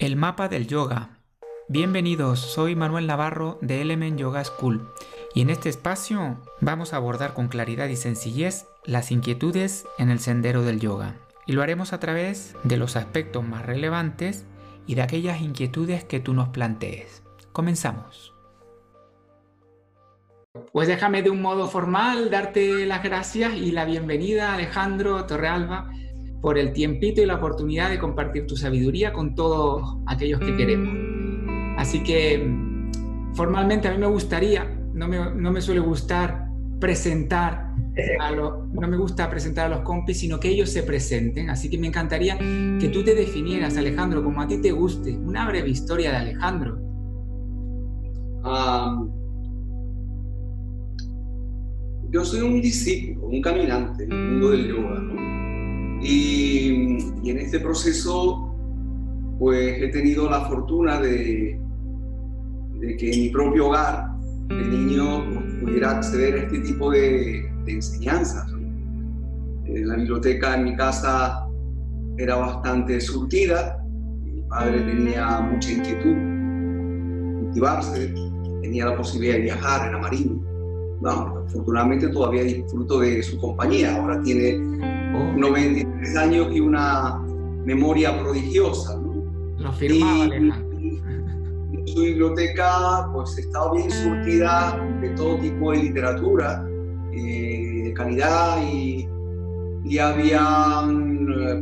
El mapa del yoga. Bienvenidos, soy Manuel Navarro de Element Yoga School y en este espacio vamos a abordar con claridad y sencillez las inquietudes en el sendero del yoga. Y lo haremos a través de los aspectos más relevantes y de aquellas inquietudes que tú nos plantees. Comenzamos. Pues déjame de un modo formal darte las gracias y la bienvenida Alejandro Torrealba por el tiempito y la oportunidad de compartir tu sabiduría con todos aquellos que queremos. Así que formalmente a mí me gustaría, no me, no me suele gustar presentar a los, no me gusta presentar a los compis, sino que ellos se presenten. Así que me encantaría que tú te definieras, Alejandro, como a ti te guste, una breve historia de Alejandro. yo soy un discípulo, un caminante en el mundo del yoga, ¿no? Y, en este proceso, pues he tenido la fortuna de, de que en mi propio hogar el niño pues, pudiera acceder a este tipo de, enseñanzas. la biblioteca en mi casa era bastante surtida, mi padre tenía mucha inquietud, cultivarse, tenía la posibilidad de viajar, era marino. No, afortunadamente todavía disfruto de su compañía, ahora tiene 93 años y una memoria prodigiosa. ¿no? Lo firmaba, su biblioteca pues estaba bien surtida de todo tipo de literatura, eh, de calidad y, y había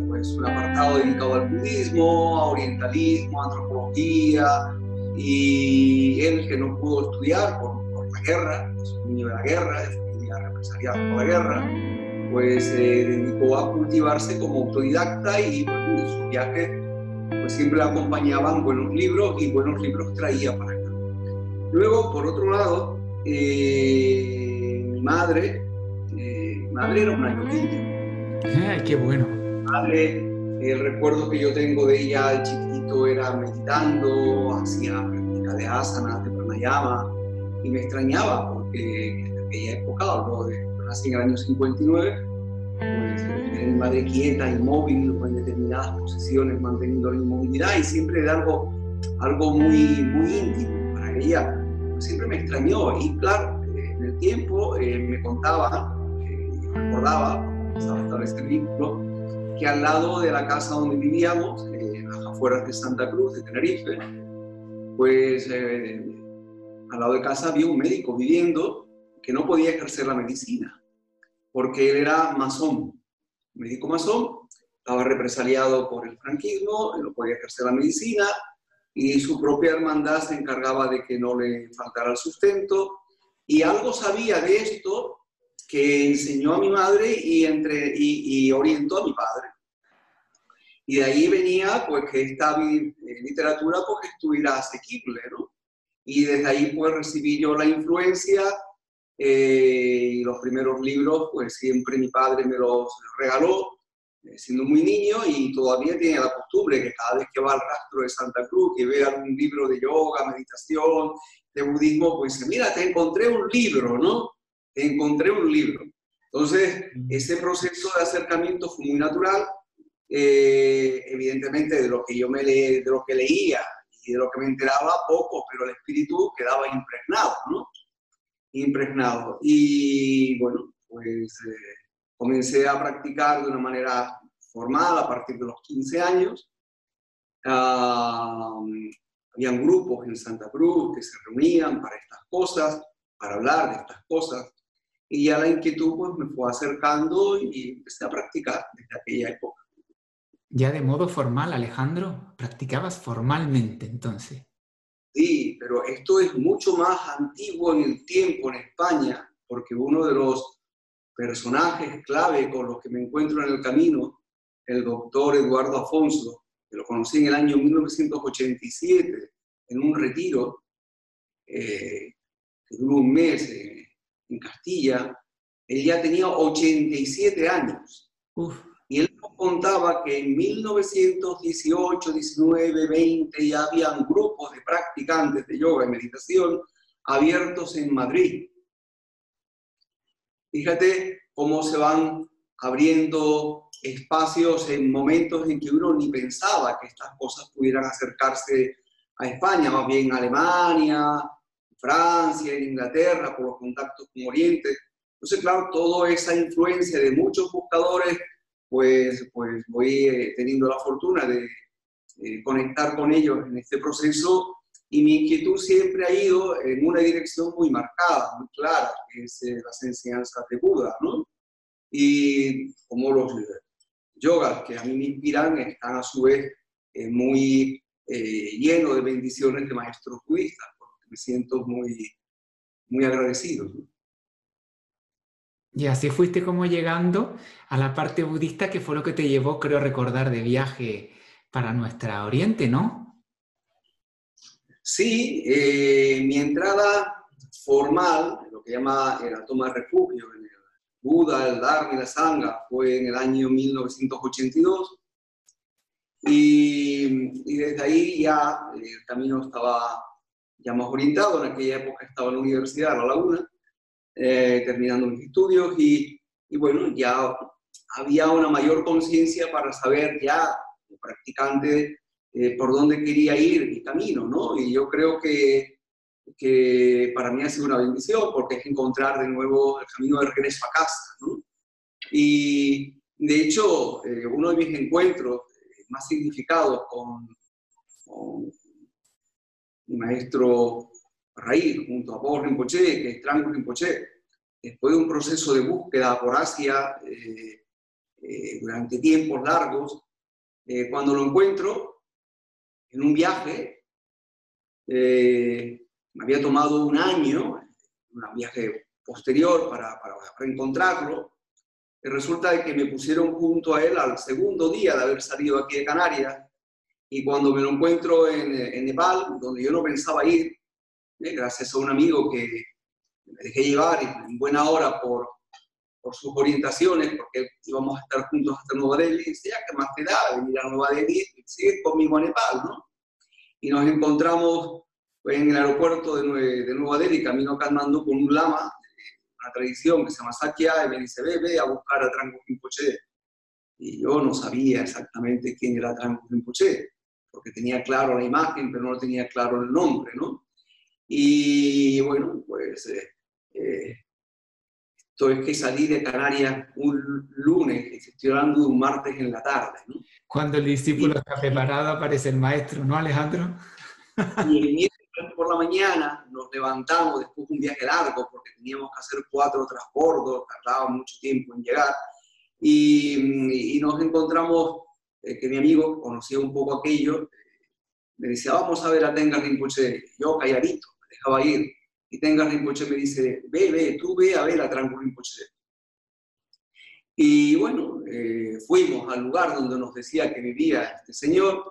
pues, un apartado dedicado al budismo, a orientalismo, a antropología y él que no pudo estudiar por, la guerra, es un niño de la guerra, de familia represaliada por la guerra, pues se dedicó a cultivarse como autodidacta y en sus viajes pues siempre acompañaban buenos libros y buenos libros traía para acá. Luego, por otro lado, eh, mi madre, eh, mi madre era una yogilla. ¡Ay, qué bueno! Mi madre, el recuerdo que yo tengo de ella, el chiquitito, era meditando, hacía práctica de asanas, de pranayama, y me extrañaba porque en aquella época, hablo de nací en el año 59, pues mi madre quieta, inmóvil, en determinadas posiciones, manteniendo la inmovilidad y siempre era algo, algo muy, muy íntimo para ella. Pues siempre me extrañó y claro, en el tiempo eh, me contaba, eh, recordaba, empezaba a establecer vínculo, que al lado de la casa donde vivíamos, eh, en las afueras de Santa Cruz, de Tenerife, pues al lado de casa había un médico viviendo que no podía ejercer la medicina, porque él era masón, médico masón, estaba represaliado por el franquismo, no podía ejercer la medicina y su propia hermandad se encargaba de que no le faltara el sustento y algo sabía de esto que enseñó a mi madre y, entre, y, orientó a mi padre. Y de ahí venía pues que esta literatura pues estuviera asequible, ¿no? Y desde ahí pues recibí yo la influencia eh, y los primeros libros, pues siempre mi padre me los regaló, eh, siendo muy niño, y todavía tiene la costumbre que cada vez que va al rastro de Santa Cruz, que ve algún libro de yoga, meditación, de budismo, pues mira, te encontré un libro, ¿no? Te encontré un libro. Entonces, ese proceso de acercamiento fue muy natural, eh, evidentemente de lo que yo me le, de lo que leía y de lo que me enteraba poco, pero el espíritu quedaba impregnado, ¿no? Impregnado. Y bueno, pues eh, comencé a practicar de una manera formal a partir de los 15 años. habían grupos en Santa Cruz que se reunían para estas cosas, para hablar de estas cosas. Y ya la inquietud pues, me fue acercando y empecé a practicar desde aquella época. Ya de modo formal, Alejandro, practicabas formalmente entonces. Pero esto es mucho más antiguo en el tiempo en España, porque uno de los personajes clave con los que me encuentro en el camino, el doctor Eduardo Afonso, que lo conocí en el año 1987 en un retiro eh, que duró un mes en Castilla, él ya tenía 87 años. Y él contaba que en 1918, 19, 20 ya habían grupos de practicantes de yoga y meditación abiertos en Madrid. Fíjate cómo se van abriendo espacios en momentos en que uno ni pensaba que estas cosas pudieran acercarse a España, más bien a Alemania, Francia, Inglaterra, por los contactos con Oriente. Entonces, claro, toda esa influencia de muchos buscadores, pues, pues voy eh, teniendo la fortuna de conectar con ellos en este proceso y mi inquietud siempre ha ido en una dirección muy marcada, muy clara, que es eh, las enseñanzas de Buda, ¿no? Y como los yogas que a mí me inspiran están a su vez eh, muy llenos de bendiciones de maestros budistas, porque me siento muy, muy agradecido. Y así fuiste como llegando a la parte budista que fue lo que te llevó, creo recordar, de viaje para nuestra Oriente, ¿no? Sí, eh, mi entrada formal, lo que llama la toma de refugio en el Buda, el Dharma y la Sangha, fue en el año 1982. Y, y desde ahí ya el camino estaba ya más orientado. En aquella época estaba en la Universidad de La Laguna eh, terminando mis estudios y, bueno, ya había una mayor conciencia para saber ya, como practicante, eh, por dónde quería ir mi camino, ¿no? Y yo creo que, que para mí ha sido una bendición porque es encontrar de nuevo el camino de regreso a casa, ¿no? Y de hecho, eh, uno de mis encuentros más significados con, con mi maestro raíz junto a Paul Rinpoche, que es Trango Rinpoche, después de un proceso de búsqueda por Asia eh, eh, durante tiempos largos, eh, cuando lo encuentro en un viaje, me había tomado un año, un viaje posterior para, para reencontrarlo, y resulta de que me pusieron junto a él al segundo día de haber salido aquí de Canarias, y cuando me lo encuentro en, en Nepal, donde yo no pensaba ir, gracias a un amigo que me dejé llevar en buena hora por, por sus orientaciones, porque íbamos a estar juntos hasta Nueva Delhi, y decía, ¿qué más te da venir a Nueva Delhi y seguir conmigo a Nepal? ¿no? Y nos encontramos en el aeropuerto de, de Nueva Delhi, camino a Kathmandu, con un lama, una tradición que se llama Sakya, y me dice, ve, ve a buscar a Trango Rinpoche. Y yo no sabía exactamente quién era Trango Rinpoche, porque tenía claro la imagen, pero no tenía claro el nombre, ¿no? Y bueno, pues eh, eh, esto es que salí de Canarias un lunes, estoy hablando de un martes en la tarde. ¿no? Cuando el discípulo está preparado aparece el maestro, ¿no, Alejandro? Y el miércoles por la mañana nos levantamos después de un viaje largo, porque teníamos que hacer cuatro transbordos, tardaba mucho tiempo en llegar, y, y nos encontramos, eh, que mi amigo conocía un poco aquello, me decía, vamos a ver a Tenga Rinpoche, yo calladito, dejaba ir. Y Tenga Rinpoche me dice, ve, ve, tú ve a ver a Tranco Rinpoche. Y bueno, eh, fuimos al lugar donde nos decía que vivía este señor.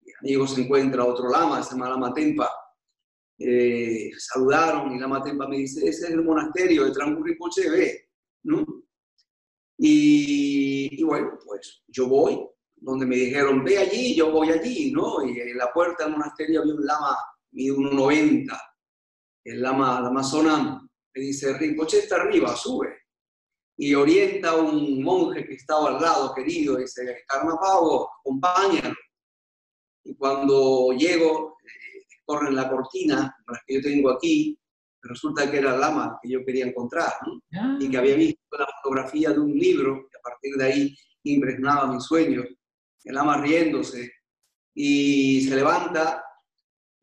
Mi amigo se encuentra otro lama, se llama Lama Tempa. Eh, saludaron y Lama Tempa me dice, ese es el monasterio de Tranco Rinpoche, ve. ¿no? Y, y, bueno, pues yo voy, donde me dijeron, ve allí, yo voy allí, ¿no? Y en la puerta del monasterio había un lama mide 1,90. El lama, lama Sonam me dice, Rinpoche está arriba, sube. Y orienta a un monje que estaba al lado, querido, y dice, Karma Pavo, acompáñalo. Y cuando llego, eh, corren la cortina, la que yo tengo aquí, resulta que era el lama que yo quería encontrar, ¿no? y que había visto la fotografía de un libro, que a partir de ahí impregnaba mis sueños. El lama riéndose, y se levanta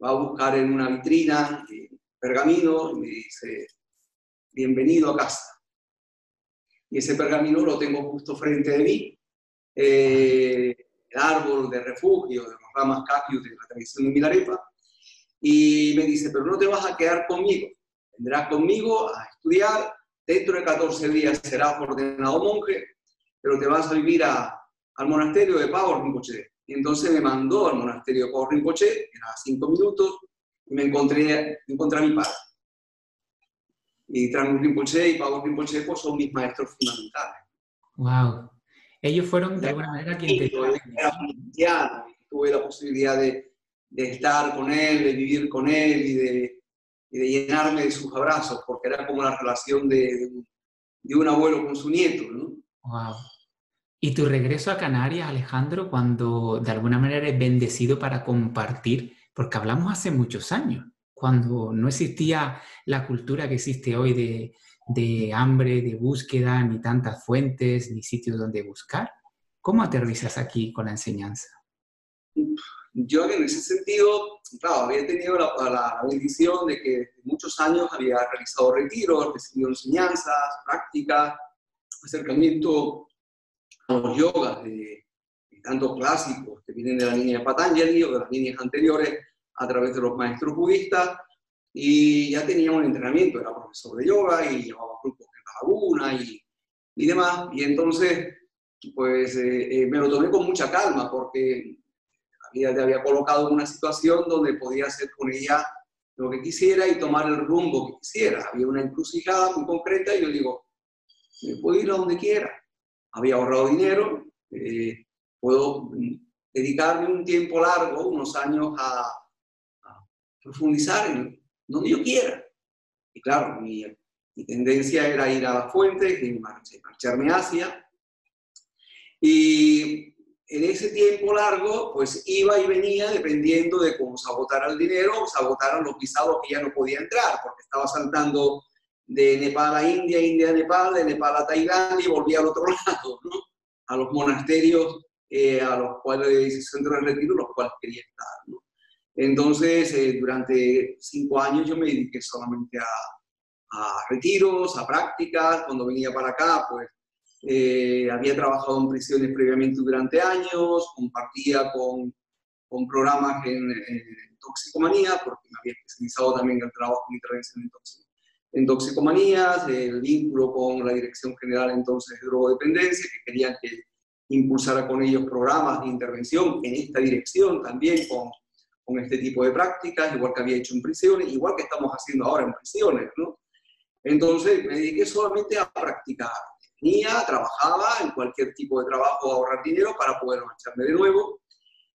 va a buscar en una vitrina eh, pergamino y me dice, bienvenido a casa. Y ese pergamino lo tengo justo frente de mí. Eh, el árbol de refugio de los ramas capius de la tradición de Milarepa. Y me dice, pero no te vas a quedar conmigo. Vendrás conmigo a estudiar. Dentro de 14 días serás ordenado monje, pero te vas a vivir a, al monasterio de Pavo Rinpoche y entonces me mandó al monasterio de Rinpoche, era cinco minutos, y me encontré, encontré a mi padre. Y Trangus Rinpoche y Pau Rinpoche pues, son mis maestros fundamentales. ¡Wow! Ellos fueron de alguna manera quienes te Era cristiano, tuve la posibilidad de, de, estar con él, de vivir con él y de, y de llenarme de sus abrazos, porque era como la relación de, de, un, abuelo con su nieto, ¿no? Wow. ¿Y tu regreso a Canarias, Alejandro, cuando de alguna manera eres bendecido para compartir? Porque hablamos hace muchos años, cuando no existía la cultura que existe hoy de, de hambre, de búsqueda, ni tantas fuentes, ni sitios donde buscar. ¿Cómo aterrizas aquí con la enseñanza? Yo en ese sentido, claro, había tenido la, la bendición de que muchos años había realizado retiros, recibido enseñanzas, prácticas, acercamiento los yogas, de, tanto clásicos que vienen de la línea de Patanjali o de las líneas anteriores a través de los maestros budistas, y ya tenía un entrenamiento, era profesor de yoga y llevaba grupos en la laguna y, y demás, y entonces pues eh, eh, me lo tomé con mucha calma porque la vida te había colocado en una situación donde podía hacer con ella lo que quisiera y tomar el rumbo que quisiera. Había una encrucijada muy concreta y yo digo, me puedo ir a donde quiera. Había ahorrado dinero, eh, puedo dedicarme un tiempo largo, unos años, a, profundizar en donde yo quiera. Y claro, mi, mi tendencia era ir a las fuentes, marcharme hacia y en ese tiempo largo, pues iba y venía dependiendo de cómo se agotara el dinero o se agotaran los visados que ya no podía entrar, porque estaba saltando de Nepal a India, India a Nepal, de Nepal a Tailandia y volvía al otro lado, ¿no? a los monasterios eh, a los cuales, centro de retiro, los cuales quería estar. ¿no? Entonces, eh, durante cinco años yo me dediqué solamente a, a retiros, a prácticas. Cuando venía para acá, pues eh, había trabajado en prisiones previamente durante años, compartía con, con programas en, toxicomanía, porque me había especializado también en el trabajo en intervención en, en toxicomanías, el vínculo con la Dirección General entonces de Drogodependencia, que querían que impulsara con ellos programas de intervención en esta dirección también con, con este tipo de prácticas, igual que había hecho en prisiones, igual que estamos haciendo ahora en prisiones, ¿no? Entonces me dediqué solamente a practicar, trabajaba en cualquier tipo de trabajo ahorrar dinero para poder marcharme de nuevo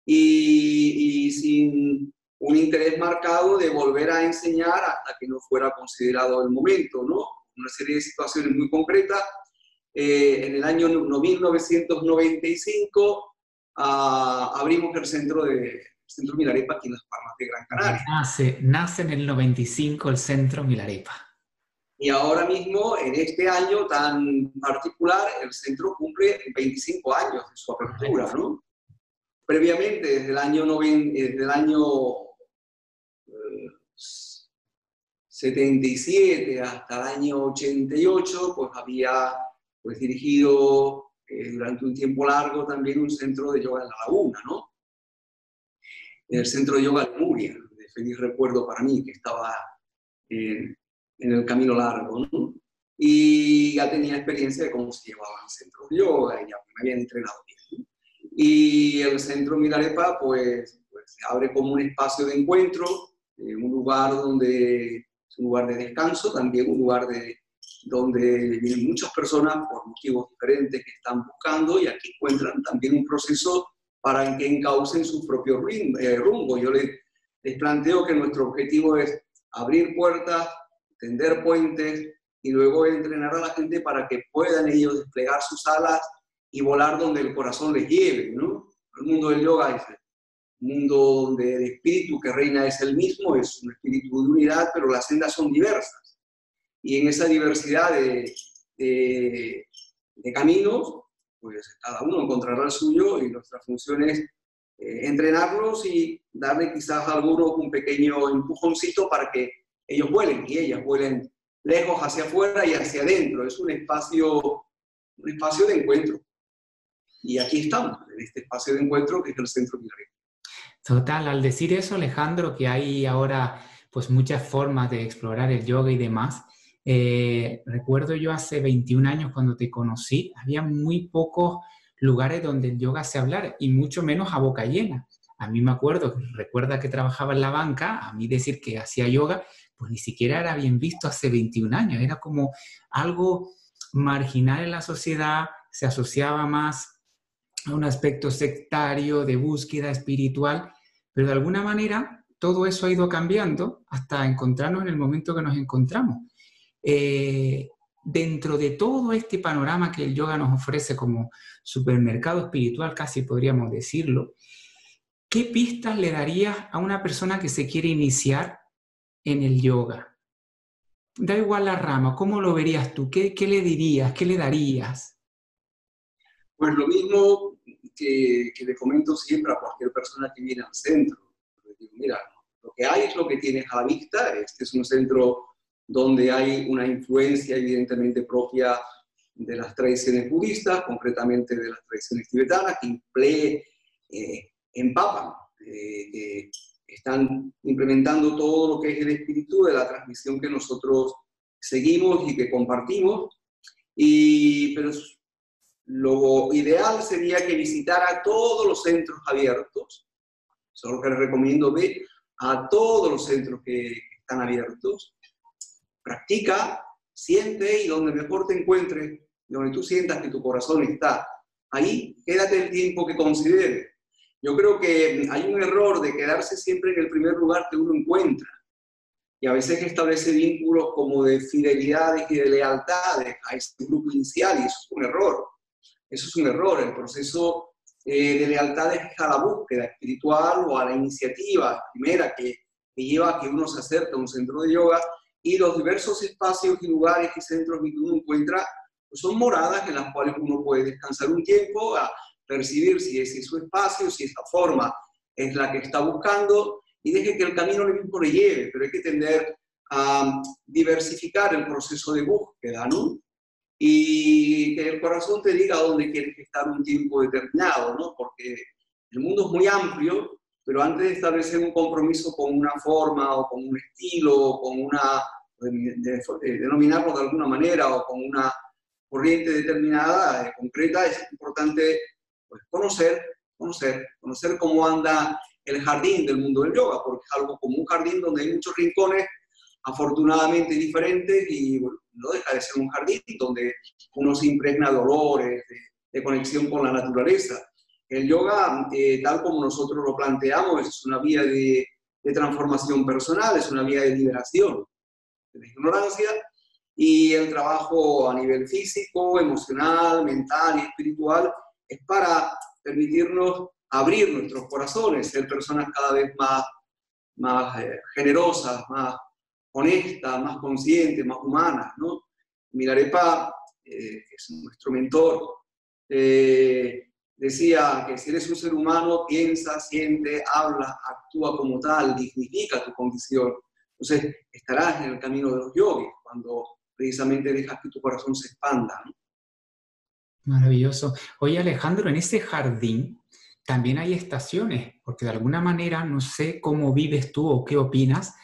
y, sin un interés marcado de volver a enseñar hasta que no fuera considerado el momento, ¿no? Una serie de situaciones muy concretas. Eh, en el año 1995 ah, abrimos el centro de Centro Milarepa aquí en las Palmas de Gran Canaria. Nace, nace en el 95 el Centro Milarepa. Y ahora mismo, en este año tan particular, el centro cumple 25 años de su apertura, ¿no? Previamente, desde el año, desde el año 77 eh, hasta el año 88, pues había pues, dirigido eh, durante un tiempo largo también un centro de yoga en la laguna, ¿no? El centro de yoga de Muria, de feliz recuerdo para mí, que estaba en en el camino largo, ¿no? Y ya tenía experiencia de cómo se llevaban centros de yoga y ya me habían entrenado bien. Y el centro Milarepa, pues, pues, se abre como un espacio de encuentro, eh, un lugar donde es un lugar de descanso, también un lugar de, donde vienen muchas personas por motivos diferentes que están buscando y aquí encuentran también un proceso para que encaucen su propio eh, rumbo. Yo les, les planteo que nuestro objetivo es abrir puertas tender puentes y luego entrenar a la gente para que puedan ellos desplegar sus alas y volar donde el corazón les lleve, ¿no? El mundo del yoga un mundo donde el espíritu que reina es el mismo, es un espíritu de unidad, pero las sendas son diversas. Y en esa diversidad de, de, de caminos, pues cada uno encontrará el suyo y nuestra función es eh, entrenarlos y darle quizás a algunos un pequeño empujoncito para que ellos vuelen y ellas vuelen lejos hacia afuera y hacia adentro. Es un espacio, un espacio de encuentro. Y aquí estamos, en este espacio de encuentro que es el Centro Milarepa. Total, al decir eso, Alejandro, que hay ahora pues muchas formas de explorar el yoga y demás, eh, recuerdo yo hace 21 años cuando te conocí, había muy pocos lugares donde el yoga se hablara y mucho menos a boca llena. A mí me acuerdo, recuerda que trabajaba en la banca, a mí decir que hacía yoga, pues ni siquiera era bien visto hace 21 años, era como algo marginal en la sociedad, se asociaba más a un aspecto sectario de búsqueda espiritual, pero de alguna manera todo eso ha ido cambiando hasta encontrarnos en el momento que nos encontramos. Eh, dentro de todo este panorama que el yoga nos ofrece como supermercado espiritual, casi podríamos decirlo, ¿qué pistas le darías a una persona que se quiere iniciar en el yoga? Da igual la rama, ¿cómo lo verías tú? ¿Qué, qué le dirías? ¿Qué le darías? Pues lo mismo que, que, le comento siempre a cualquier persona que viene al centro. Digo, mira, lo que hay es lo que tienes a la vista. Este es un centro donde hay una influencia evidentemente propia de las tradiciones budistas, concretamente de las tradiciones tibetanas, que eh, empapan, eh, están implementando todo lo que es el espíritu de la transmisión que nosotros seguimos y que compartimos. Y, pero lo ideal sería que visitara todos los centros abiertos. Eso es lo que les recomiendo ver a todos los centros que están abiertos practica, siente y donde mejor te encuentres, donde tú sientas que tu corazón está, ahí quédate el tiempo que considere. Yo creo que hay un error de quedarse siempre en el primer lugar que uno encuentra. Y a veces establece vínculos como de fidelidades y de lealtades a ese grupo inicial, y eso es un error. Eso es un error. El proceso eh, de lealtad es a la búsqueda espiritual o a la iniciativa primera que, lleva a que uno se acerque a un centro de yoga y los diversos espacios y lugares y centros que uno encuentra pues son moradas en las cuales uno puede descansar un tiempo, a percibir si ese es su espacio, si esa forma es la que está buscando y deje que el camino mismo le lleve, pero hay que tender a diversificar el proceso de búsqueda, ¿no? Y que el corazón te diga dónde quieres estar un tiempo determinado, ¿no? Porque el mundo es muy amplio pero antes de establecer un compromiso con una forma o con un estilo o con una, denominarlo de alguna manera o con una corriente determinada, eh, concreta, es importante pues, conocer, conocer, conocer cómo anda el jardín del mundo del yoga, porque es algo como un jardín donde hay muchos rincones afortunadamente diferentes y bueno, no deja de ser un jardín donde uno se impregna de olores, de conexión con la naturaleza. El yoga, eh, tal como nosotros lo planteamos, es una vía de, transformación personal, es una vía de liberación de la ignorancia y el trabajo a nivel físico, emocional, mental y espiritual es para permitirnos abrir nuestros corazones, ser personas cada vez más, más eh, generosas, más honestas, más conscientes, más humanas. ¿no? Milarepa, eh, es nuestro mentor, decía que si eres un ser humano, piensa, siente, habla, actúa como tal, dignifica tu condición. Entonces, estarás en el camino de los yogis cuando precisamente dejas que tu corazón se expanda. Maravilloso. Oye, Alejandro, en ese jardín también hay estaciones, porque de alguna manera no sé cómo vives tú o qué opinas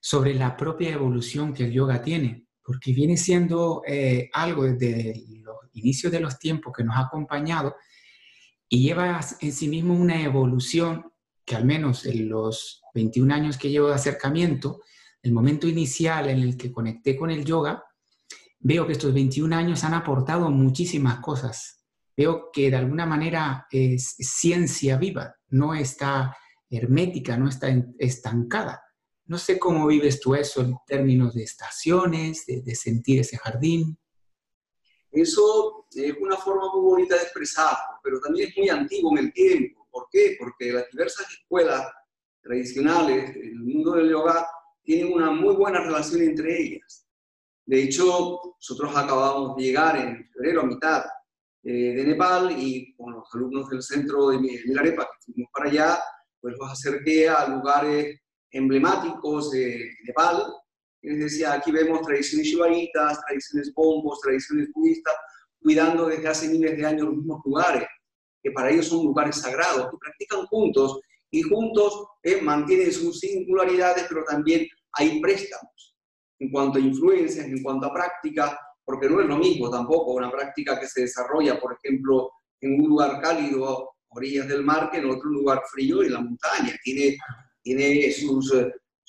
sobre la propia evolución que el yoga tiene, porque viene siendo eh, algo desde los inicios de los tiempos que nos ha acompañado y lleva en sí mismo una evolución que al menos en los 21 años que llevo de acercamiento, el momento inicial en el que conecté con el yoga, veo que estos 21 años han aportado muchísimas cosas. Veo que de alguna manera es ciencia viva, no está hermética, no está estancada. No sé cómo vives tú eso en términos de estaciones, de, sentir ese jardín. Eso es una forma muy bonita de expresarlo, pero también es muy antiguo en el tiempo. ¿Por qué? Porque las diversas escuelas tradicionales en el mundo del yoga tienen una muy buena relación entre ellas. De hecho, nosotros acabamos de llegar en febrero a mitad eh, de Nepal y con los alumnos del centro de Milarepa que fuimos para allá, pues los acerqué a lugares emblemáticos de Nepal, les decía, aquí vemos tradiciones shivaitas, tradiciones bombos, tradiciones budistas, cuidando desde hace miles de años los mismos lugares, que para ellos son lugares sagrados, que practican juntos y juntos eh, mantienen sus singularidades, pero también hay préstamos en cuanto a influencias, en cuanto a práctica, porque no es lo mismo tampoco una práctica que se desarrolla, por ejemplo, en un lugar cálido, orillas del mar, que en otro lugar frío, en la montaña. Tiene, tiene sus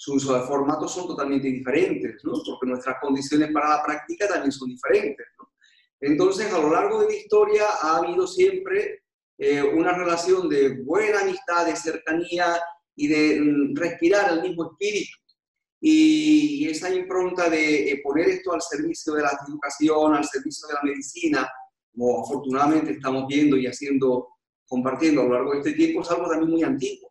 sus formatos son totalmente diferentes, ¿no? porque nuestras condiciones para la práctica también son diferentes. ¿no? Entonces, a lo largo de la historia ha habido siempre eh, una relación de buena amistad, de cercanía y de mm, respirar el mismo espíritu. Y esa impronta de eh, poner esto al servicio de la educación, al servicio de la medicina, como afortunadamente estamos viendo y haciendo, compartiendo a lo largo de este tiempo, es algo también muy antiguo.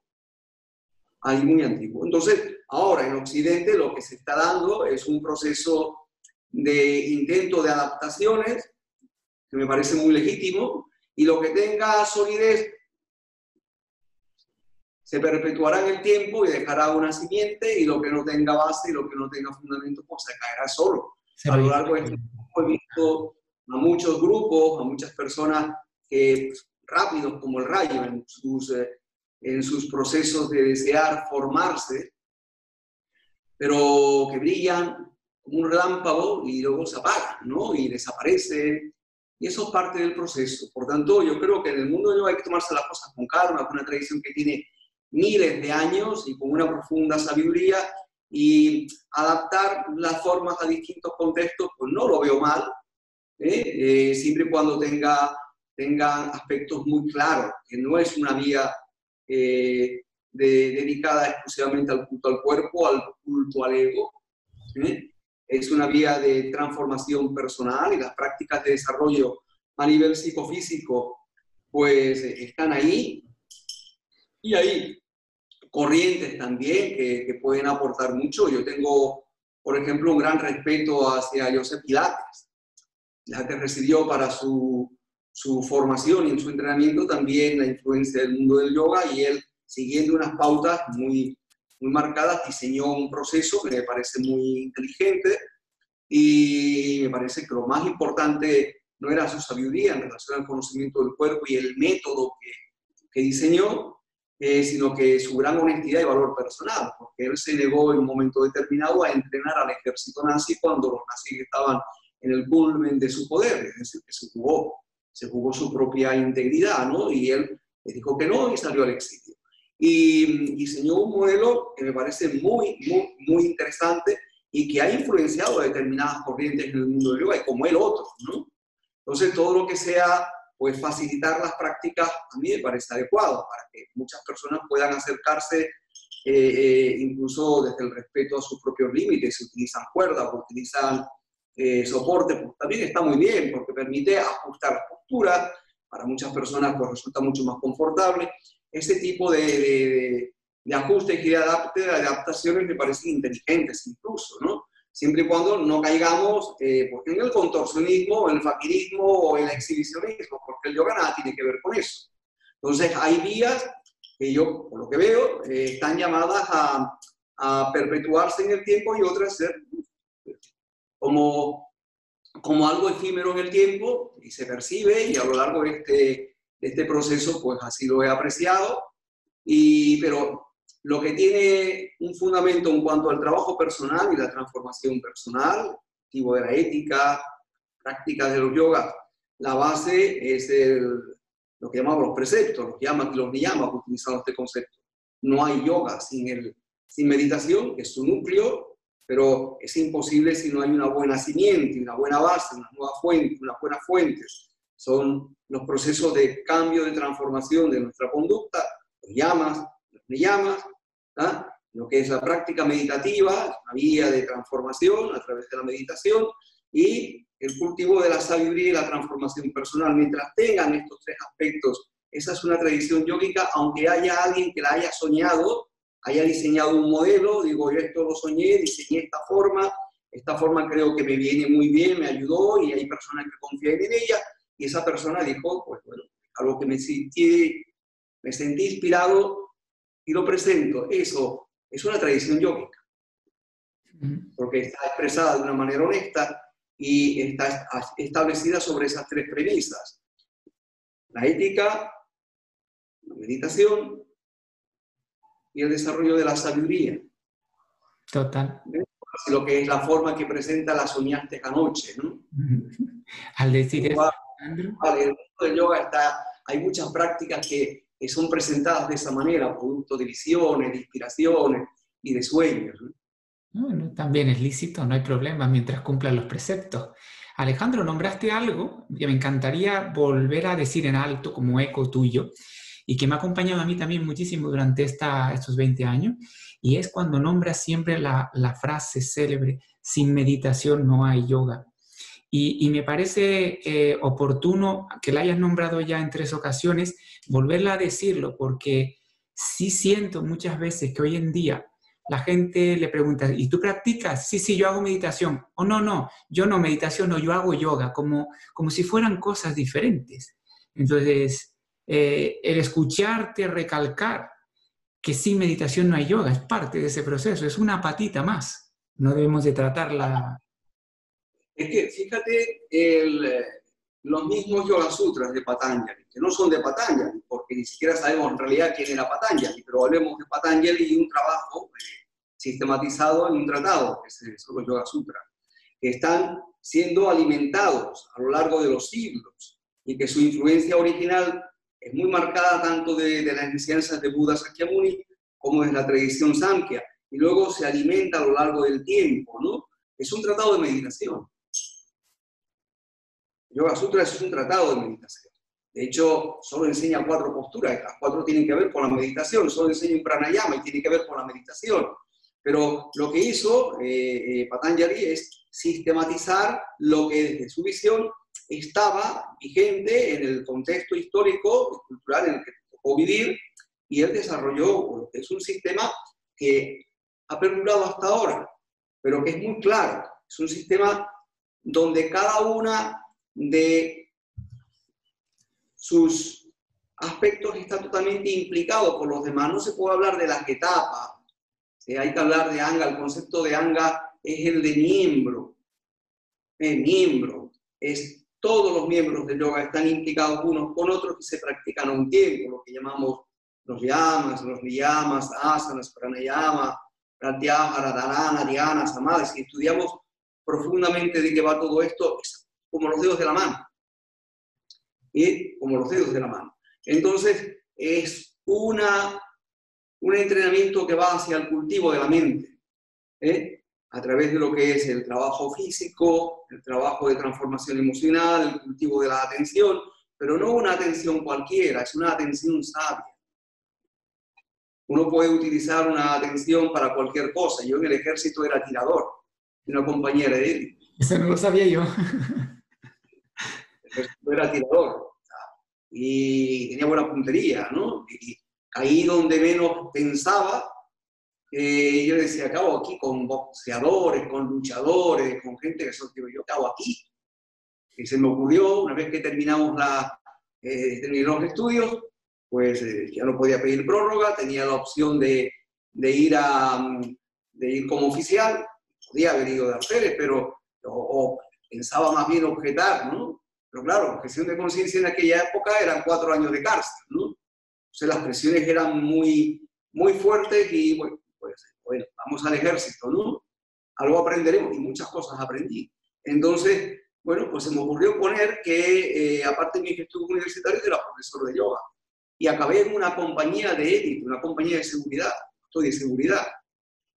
Ahí muy antiguo. Entonces, ahora en Occidente lo que se está dando es un proceso de intento de adaptaciones, que me parece muy legítimo, y lo que tenga solidez se perpetuará en el tiempo y dejará una simiente, y lo que no tenga base y lo que no tenga fundamento, pues se caerá solo. a lo largo de este tiempo he visto a muchos grupos, a muchas personas que rápidos como el rayo en sus, eh, en sus procesos de desear formarse, pero que brillan como un relámpago y luego se apagan, ¿no? Y desaparecen. Y eso es parte del proceso. Por tanto, yo creo que en el mundo hay que tomarse las cosas con calma, con una tradición que tiene miles de años y con una profunda sabiduría y adaptar las formas a distintos contextos, pues no lo veo mal, ¿eh? Eh, siempre y cuando tenga, tenga aspectos muy claros, que no es una vía eh, dedicada exclusivamente al culto al cuerpo, al culto al ego, es una vía de transformación personal y las prácticas de desarrollo a nivel psicofísico pues están ahí y hay corrientes también que, que, pueden aportar mucho. Yo tengo, por ejemplo, un gran respeto hacia Joseph Pilates. Pilates recibió para su, su formación y en su entrenamiento también la influencia del mundo del yoga y él, siguiendo unas pautas muy, muy marcadas, diseñó un proceso que me parece muy inteligente y me parece que lo más importante no era su sabiduría en relación al conocimiento del cuerpo y el método que, que diseñó, eh, sino que su gran honestidad y valor personal, porque él se negó en un momento determinado a entrenar al ejército nazi cuando los nazis estaban en el culmen de su poder, es decir, que se jugó, se jugó su propia integridad, ¿no? Y él le dijo que no y salió al exilio y diseñó un modelo que me parece muy, muy, muy interesante y que ha influenciado a determinadas corrientes en el mundo del yoga como el otro, ¿no? Entonces, todo lo que sea, pues, facilitar las prácticas, a mí me parece adecuado para que muchas personas puedan acercarse eh, eh, incluso desde el respeto a sus propios límites, si utilizan cuerdas o utilizan eh, soporte, pues también está muy bien, porque permite ajustar la postura, para muchas personas pues resulta mucho más confortable ese tipo de, de, ajustes y de, adaptaciones me parecen inteligentes incluso, ¿no? Siempre y cuando no caigamos eh, pues, en el contorsionismo, en el faquirismo o en el exhibicionismo, porque el yoga nada tiene que ver con eso. Entonces, hay vías que yo, por lo que veo, eh, están llamadas a, a, perpetuarse en el tiempo y otras ser como, como algo efímero en el tiempo y se percibe y a lo largo de este este proceso, pues lo he apreciado, y, pero lo que tiene un fundamento en cuanto al trabajo personal y la transformación personal, tipo de la ética, prácticas de los yogas, la base es el, lo que llamamos los preceptos, los llaman, los llaman utilizando este concepto. No hay yoga sin, el, sin meditación, que es su núcleo, pero es imposible si no hay una buena simiente, una buena base, una nueva fuente, unas buenas fuentes. Son los procesos de cambio, de transformación de nuestra conducta, los llamas, los llamas, ¿ah? lo que es la práctica meditativa, la vía de transformación a través de la meditación y el cultivo de la sabiduría y la transformación personal. Mientras tengan estos tres aspectos, esa es una tradición yógica, aunque haya alguien que la haya soñado, haya diseñado un modelo, digo, yo esto lo soñé, diseñé esta forma, esta forma creo que me viene muy bien, me ayudó y hay personas que confían en ella, y esa persona dijo, pues bueno, algo que me sentí, me sentí inspirado y lo presento. Eso es una tradición yógica, porque está expresada de una manera honesta y está establecida sobre esas tres premisas. La ética, la meditación y el desarrollo de la sabiduría. Total. Lo que es la forma que presenta la soñaste anoche, ¿no? Al decir eso, Vale, el mundo del yoga está, hay muchas prácticas que, son presentadas de esa manera, producto de visiones, de inspiraciones y de sueños. también es lícito, no hay problema mientras cumplan los preceptos. Alejandro, nombraste algo que me encantaría volver a decir en alto como eco tuyo, y que me ha acompañado a mí también muchísimo durante estos 20 años, y es cuando nombra siempre la, frase célebre, sin meditación no hay yoga. Y, me parece eh, oportuno que la hayas nombrado ya en tres ocasiones, volverla a decirlo, porque sí siento muchas veces que hoy en día la gente le pregunta, ¿y tú practicas? Sí, sí, yo hago meditación. O no, no, yo no meditación, no, yo hago yoga, como, como si fueran cosas diferentes. Entonces, eh, el escucharte recalcar que sin meditación no hay yoga, es parte de ese proceso, es una patita más. No debemos de tratarla. Es que, fíjate, el, los mismos Yoga Sutras de Patanjali, que no son de Patanjali, porque ni siquiera sabemos en realidad quién era Patanjali, pero hablemos de Patanjali y un trabajo eh, sistematizado en un tratado, que son los Yoga Sutras, que están siendo alimentados a lo largo de los siglos y que su influencia original es muy marcada tanto de, de las enseñanzas de Buda Sakyamuni como de la tradición Samkhya, y luego se alimenta a lo largo del tiempo, ¿no? Es un tratado de meditación. Yoga Sutra es un tratado de meditación. De hecho, solo enseña cuatro posturas, las cuatro tienen que ver con la meditación, solo enseña un pranayama y tiene que ver con la meditación. Pero lo que hizo eh, eh, Patanjali es sistematizar lo que desde su visión estaba vigente en el contexto histórico y cultural en el que tocó vivir, y él desarrolló es un sistema que ha perdurado hasta ahora, pero que es muy claro. Es un sistema donde cada una de sus aspectos está totalmente implicado por los demás. No se puede hablar de las etapas, hay que hablar de anga, el concepto de anga es el de miembro, el miembro, es todos los miembros del yoga están implicados unos con otros y se practican a un tiempo, lo que llamamos los yamas, los niyamas, asanas, pranayama, pratyahara, dharana, dhyana, samadhi. Si estudiamos profundamente de qué va todo esto, es como los dedos de la mano. Y como los dedos de la mano. Entonces, es una un entrenamiento que va hacia el cultivo de la mente, ¿eh? A través de lo que es el trabajo físico, el trabajo de transformación emocional, el cultivo de la atención, pero no una atención cualquiera, es una atención sabia. Uno puede utilizar una atención para cualquier cosa. Yo en el ejército era tirador, una compañera de él. Eso no lo sabía yo. El era tirador y tenía buena puntería, ¿no? ahí donde menos pensaba, eh, yo decía, acabo aquí con boxeadores, con luchadores, con gente que son, digo, yo acabo aquí. Y se me ocurrió, una vez que terminamos la, eh, los estudios, pues eh, ya no podía pedir prórroga, tenía la opción de, de ir, a, de ir como oficial, podía haber ido de alférez, pero o, pensaba más bien objetar, ¿no? Pero claro, objeción de conciencia en aquella época eran cuatro años de cárcel, ¿no? las presiones eran muy, muy fuertes y bueno, pues, bueno, vamos al ejército, ¿no? Algo aprenderemos y muchas cosas aprendí. Entonces, bueno, pues se me ocurrió poner que, eh, aparte de mis estudios universitarios, era profesor de yoga. Y acabé en una compañía de élite, una compañía de seguridad, estoy de seguridad.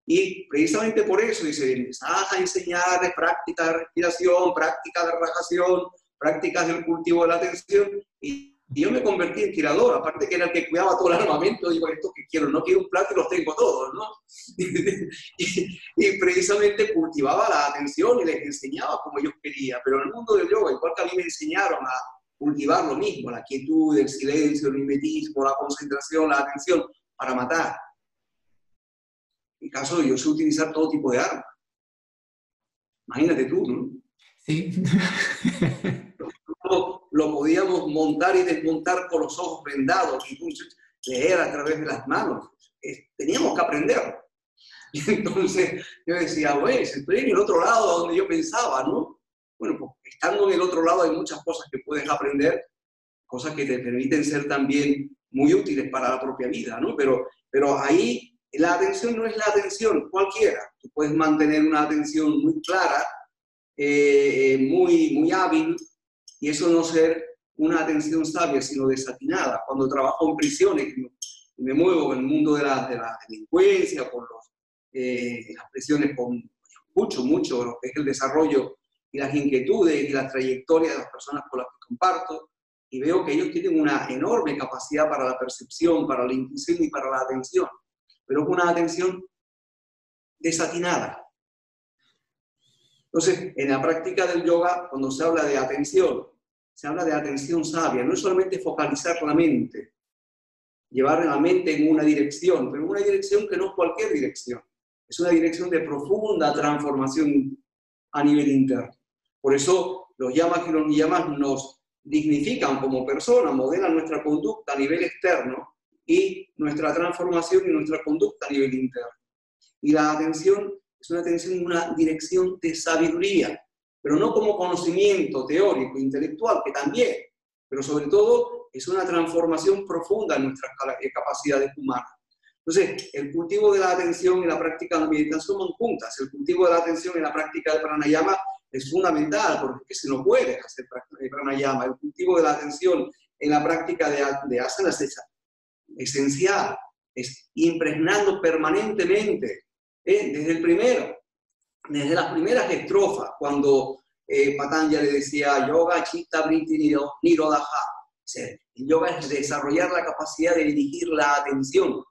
Y precisamente por eso, dice, empezás a enseñar prácticas de respiración, prácticas de relajación, prácticas del cultivo de la atención, y y yo me convertí en tirador, aparte que era el que cuidaba todo el armamento, digo, esto que quiero, no quiero un plato y los tengo todos, ¿no? y, precisamente cultivaba la atención y les enseñaba como yo quería, pero en el mundo del yoga, igual que a mí me enseñaron a cultivar lo mismo, la quietud, el silencio, el mimetismo, la concentración, la atención, para matar. En caso, yo sé utilizar todo tipo de armas. Imagínate tú, ¿no? Sí. podíamos montar y desmontar con los ojos vendados, incluso leer a través de las manos. Teníamos que aprender. Y entonces yo decía, güey, estoy en el otro lado donde yo pensaba, ¿no? Bueno, pues estando en el otro lado hay muchas cosas que puedes aprender, cosas que te permiten ser también muy útiles para la propia vida, ¿no? Pero, pero ahí la atención no es la atención cualquiera. Tú puedes mantener una atención muy clara, eh, muy, muy hábil, y eso no ser una atención sabia, sino desatinada. Cuando trabajo en prisiones y me muevo en el mundo de la, de la delincuencia, con los, eh, las prisiones, con mucho, mucho lo que es el desarrollo y las inquietudes y la trayectoria de las personas con las que comparto, y veo que ellos tienen una enorme capacidad para la percepción, para la intuición y para la atención, pero una atención desatinada. Entonces, en la práctica del yoga, cuando se habla de atención, se habla de atención sabia, no es solamente focalizar la mente, llevar la mente en una dirección, pero una dirección que no es cualquier dirección, es una dirección de profunda transformación a nivel interno. Por eso los llamas y los niyamas nos dignifican como personas, modelan nuestra conducta a nivel externo y nuestra transformación y nuestra conducta a nivel interno. Y la atención es una atención, una dirección de sabiduría, pero no como conocimiento teórico, intelectual, que también, pero sobre todo es una transformación profunda en nuestras capacidades humanas. Entonces, el cultivo de la atención y la práctica de la meditación van juntas. El cultivo de la atención y la práctica del pranayama es fundamental porque se no puede hacer pranayama. El cultivo de la atención en la práctica de, de asanas es esencial, es impregnando permanentemente, ¿eh? desde el primero, desde las primeras estrofas, cuando eh, le decía yoga, chitta, briti, nirodha. El yoga es desarrollar la capacidad de dirigir la atención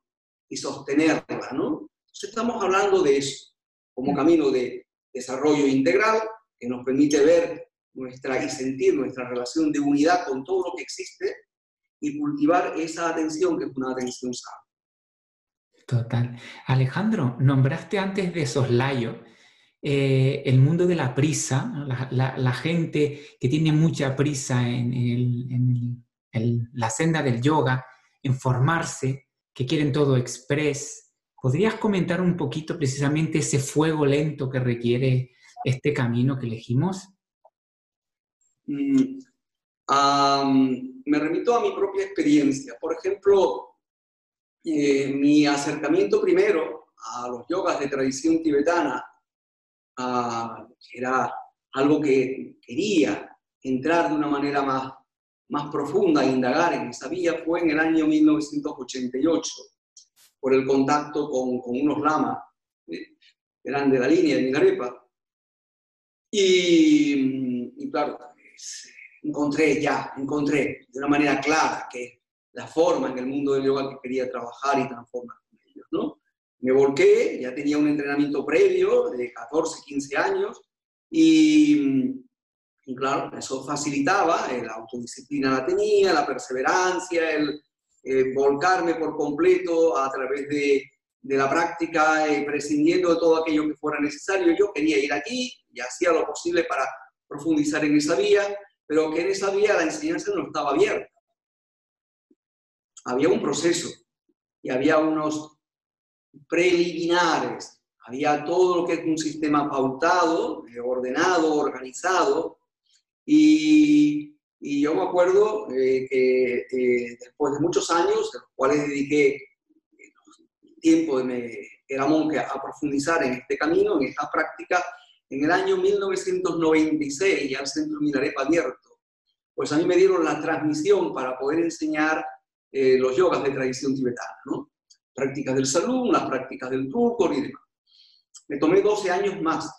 y sostenerla, ¿no? Entonces estamos hablando de eso, como camino de desarrollo integral, que nos permite ver nuestra y sentir nuestra relación de unidad con todo lo que existe y cultivar esa atención que es una atención sana. Total. Alejandro, nombraste antes de soslayo eh, el mundo de la prisa, la, gente que tiene mucha prisa en, la senda del yoga, en formarse, que quieren todo express. ¿Podrías comentar un poquito precisamente ese fuego lento que requiere este camino que elegimos? Mm, me remito a mi propia experiencia. Por ejemplo, eh, mi acercamiento primero a los yogas de tradición tibetana era algo que quería entrar de una manera más, más profunda, indagar en esa vía, fue en el año 1988, por el contacto con, con unos lamas que eran de la línea de Milarepa, y, claro, encontré ya, encontré de una manera clara que la forma en el mundo del yoga que quería trabajar y transformar. Me volqué, ya tenía un entrenamiento previo de 14, 15 años y, claro, eso facilitaba, eh, la autodisciplina la tenía, la perseverancia, el eh, volcarme por completo a través de, de la práctica, eh, prescindiendo de todo aquello que fuera necesario. Yo quería ir aquí y hacía lo posible para profundizar en esa vía, pero que en esa vía la enseñanza no estaba abierta. Había un proceso y había unos preliminares, había todo lo que es un sistema pautado, eh, ordenado, organizado, y, yo me acuerdo eh, que después de muchos años, los cuales dediqué tiempo de me, era monje a profundizar en este camino, en esta práctica, en el año 1996, ya el Centro Milarepa abierto, pues a mí me dieron la transmisión para poder enseñar eh, los yogas de tradición tibetana, ¿no? Prácticas del salud, las prácticas del turco y demás. Me tomé 12 años más,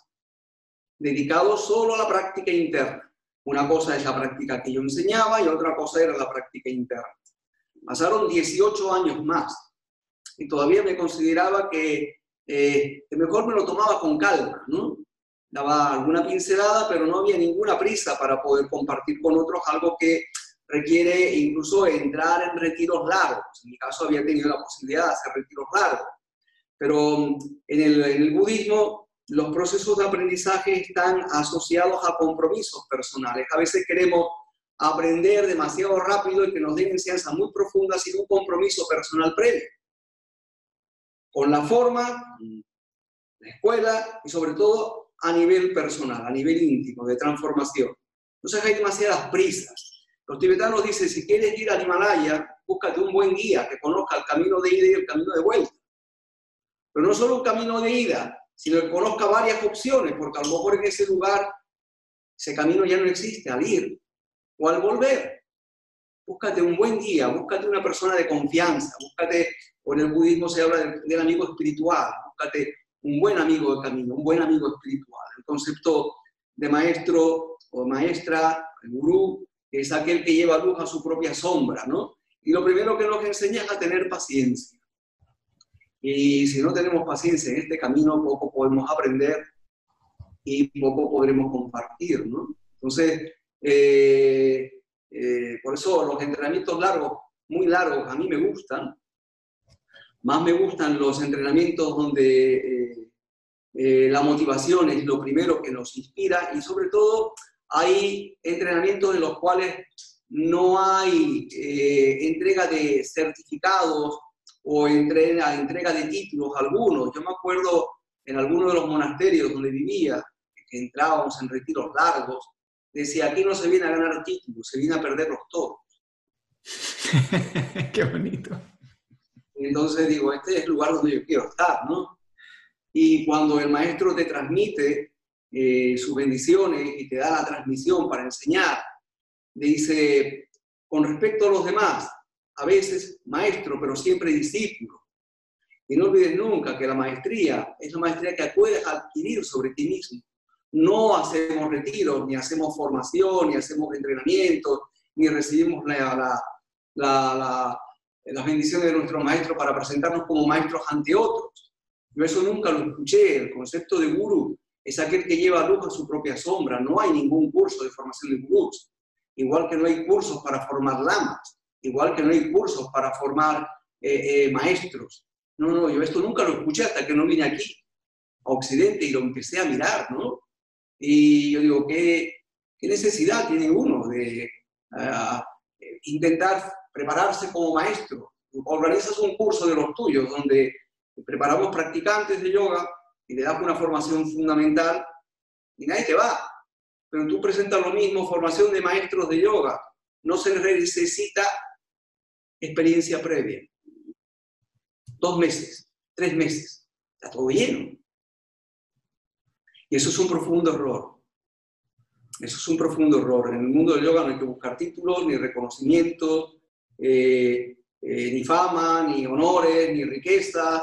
dedicados solo a la práctica interna. Una cosa es la práctica que yo enseñaba y otra cosa era la práctica interna. Pasaron 18 años más y todavía me consideraba que, eh, mejor me lo tomaba con calma, ¿no? Daba alguna pincelada, pero no había ninguna prisa para poder compartir con otros algo que requiere incluso entrar en retiros largos. En mi caso había tenido la posibilidad de hacer retiros largos. Pero mm, en el, en el budismo los procesos de aprendizaje están asociados a compromisos personales. A veces queremos aprender demasiado rápido y que nos den enseñanzas muy profundas sin un compromiso personal previo con la forma, la escuela y sobre todo a nivel personal, a nivel íntimo, de transformación. Entonces hay demasiadas prisas. Los tibetanos dicen, si quieres ir al Himalaya, búscate un buen guía que conozca el camino de ida y el camino de vuelta. Pero no solo un camino de ida, sino que conozca varias opciones, porque a lo mejor en ese lugar ese camino ya no existe al ir o al volver. Búscate un buen guía, búscate una persona de confianza, búscate o en el budismo se habla del, amigo espiritual, búscate un buen amigo de camino, un buen amigo espiritual. El concepto de maestro o maestra, el gurú, es aquel que lleva luz a su propia sombra, ¿no? Y lo primero que nos enseña es a tener paciencia. Y si no tenemos paciencia en este camino, poco podemos aprender y poco podremos compartir, ¿no? Entonces, eh, eh, por eso los entrenamientos largos, muy largos, a mí me gustan. Más me gustan los entrenamientos donde eh, la motivación es lo primero que nos inspira y sobre todo hay entrenamientos en los cuales no hay entrega de certificados o entrega, entrega de títulos algunos. Yo me acuerdo en alguno de los monasterios donde vivía, que entrábamos en retiros largos, decía, aquí no se viene a ganar títulos, se viene a perder los toros. Qué bonito. Entonces digo, este es el lugar donde yo quiero estar, ¿no? Y cuando el maestro te transmite eh, sus bendiciones y te da la transmisión para enseñar, dice, con respecto a los demás, a veces maestro, pero siempre discípulo. Y no olvides nunca que la maestría es la maestría que puedes adquirir sobre ti mismo. No hacemos retiros, ni hacemos formación, ni hacemos entrenamiento, ni recibimos la, la, las bendiciones de nuestro maestro para presentarnos como maestros ante otros. Yo eso nunca lo escuché. El concepto de guru es aquel que lleva luz a su propia sombra. No hay ningún curso de formación de gurús. Igual que no hay cursos para formar lamas igual que no hay cursos para formar eh, eh, maestros. No, no, yo esto nunca lo escuché hasta que no vine aquí, a Occidente, y lo empecé a mirar, ¿no? Y yo digo, ¿qué, qué necesidad tiene uno de ah, intentar prepararse como maestro? Organizas un curso de los tuyos donde preparamos practicantes de yoga y le das una formación fundamental y nadie te va. Pero tú presentas lo mismo, formación de maestros de yoga. No se necesita experiencia previa. Dos meses, tres meses, está todo lleno. Y eso es un profundo error. Eso es un profundo error. En el mundo del yoga no hay que buscar títulos, ni reconocimientos, eh, eh, ni fama, ni honores, ni riquezas.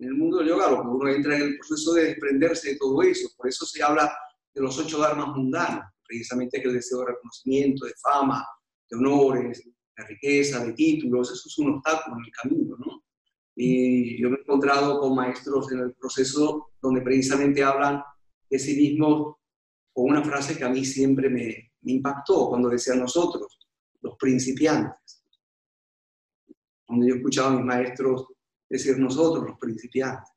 En el mundo del yoga lo que uno entra en el proceso de desprenderse de todo eso. Por eso se habla de los ocho dharmas mundanos, precisamente que el deseo de reconocimiento, de fama, de honores, riqueza, de títulos, eso es un obstáculo en el camino, ¿no? Y yo me he encontrado con maestros en el proceso donde precisamente hablan de sí mismos con una frase que a mí siempre me, impactó cuando decían nosotros, los principiantes. Cuando yo escuchaba a mis maestros decir nosotros, los principiantes.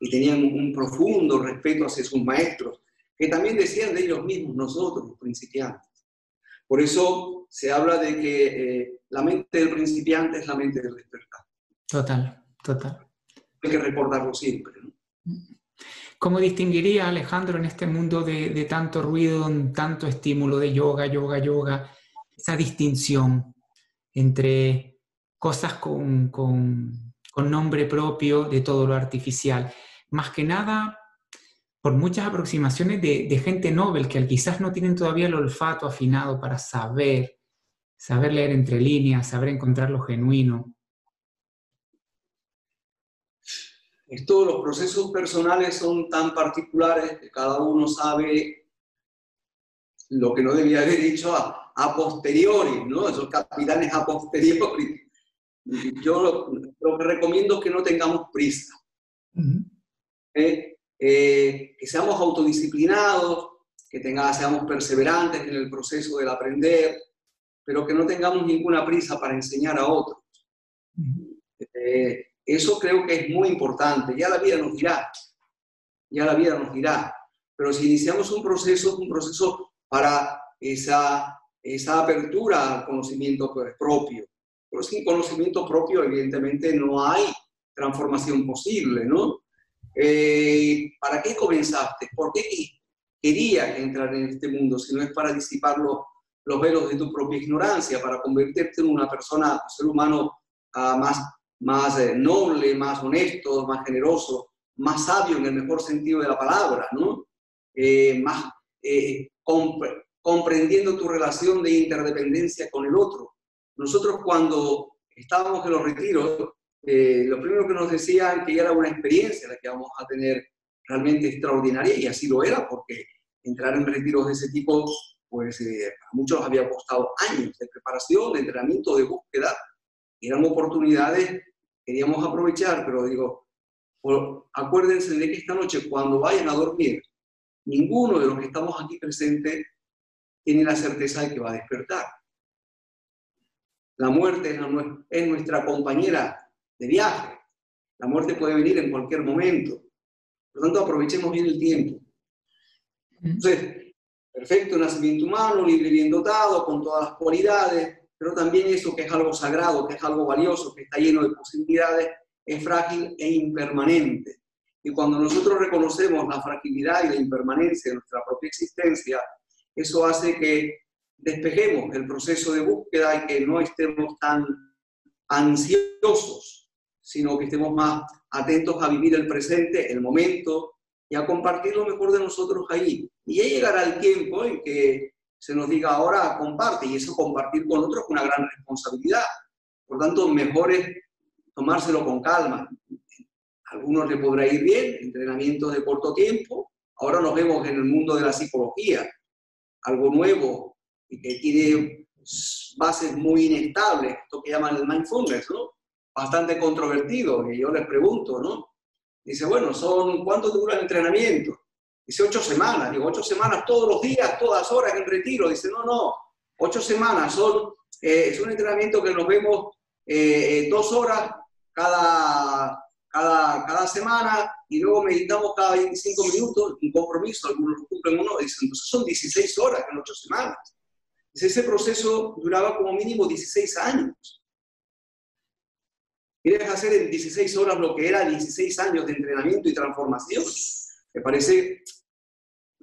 Y tenían un profundo respeto hacia sus maestros, que también decían de ellos mismos, nosotros, los principiantes. Por eso se habla de que eh, la mente del principiante es la mente del despertar. Total, total. Hay que recordarlo siempre. ¿Cómo distinguiría Alejandro en este mundo de, tanto ruido, tanto estímulo de yoga, yoga, yoga, esa distinción entre cosas con, con, con nombre propio de todo lo artificial? Más que nada, por muchas aproximaciones de, gente Nobel que quizás no tienen todavía el olfato afinado para saber, saber leer entre líneas, saber encontrar lo genuino. Todos los procesos personales son tan particulares que cada uno sabe lo que no debía haber dicho a, posteriori, ¿no? Esos capitanes a posteriori. Yo lo, que recomiendo es que no tengamos prisa. Eh, que seamos autodisciplinados, que tenga, seamos perseverantes en el proceso del aprender, pero que no tengamos ninguna prisa para enseñar a otros. Eh, eso creo que es muy importante. Ya la vida nos dirá, ya la vida nos dirá. Pero si iniciamos un proceso, un proceso para esa, esa apertura al conocimiento propio. Pero sin conocimiento propio, evidentemente, no hay transformación posible, ¿no? Eh, ¿Para qué comenzaste? ¿Por qué querías entrar en este mundo si no es para disipar los, velos de tu propia ignorancia, para convertirte en una persona, ser humano ah, más, más eh, noble, más honesto, más generoso, más sabio en el mejor sentido de la palabra, ¿no? Eh, más comprendiendo tu relación de interdependencia con el otro. Nosotros cuando estábamos en los retiros, eh, lo primero que nos decían que ya era una experiencia la que vamos a tener realmente extraordinaria, y así lo era, porque entrar en retiros de ese tipo pues eh, a muchos había costado años de preparación, de entrenamiento, de búsqueda, eran oportunidades que queríamos aprovechar, pero digo, acuérdense de que esta noche cuando vayan a dormir, ninguno de los que estamos aquí presentes tiene la certeza de que va a despertar. La muerte es nuestra compañera de viaje. La muerte puede venir en cualquier momento. Por lo tanto, aprovechemos bien el tiempo. Entonces, perfecto nacimiento humano, libre y bien dotado, con todas las cualidades, pero también eso que es algo sagrado, que es algo valioso, que está lleno de posibilidades, es frágil e impermanente. Y cuando nosotros reconocemos la fragilidad y la impermanencia de nuestra propia existencia, eso hace que despejemos el proceso de búsqueda y que no estemos tan ansiosos, sino que estemos más atentos a vivir el presente, el momento, y a compartir lo mejor de nosotros ahí. Y ya llegará el tiempo en que se nos diga ahora comparte, y eso compartir con otros es una gran responsabilidad. Por tanto, mejor es tomárselo con calma. A algunos le podrá ir bien, entrenamientos de corto tiempo. Ahora nos vemos en el mundo de la psicología, algo nuevo y que tiene bases muy inestables, esto que llaman el mindfulness, ¿no? Bastante controvertido, y yo les pregunto, ¿no? Dice, bueno, son, ¿cuánto dura el entrenamiento? Dice, ocho semanas. Digo, ocho semanas todos los días, todas horas en retiro. Dice, no, no, ocho semanas son, eh, es un entrenamiento que nos vemos eh, eh, dos horas cada, cada, cada semana y luego meditamos cada 25 minutos, un compromiso, algunos cumplen uno, dicen, entonces son 16 horas en ocho semanas. Dice, ese proceso duraba como mínimo 16 años. ¿Quieres hacer en 16 horas lo que era 16 años de entrenamiento y transformación? Me parece,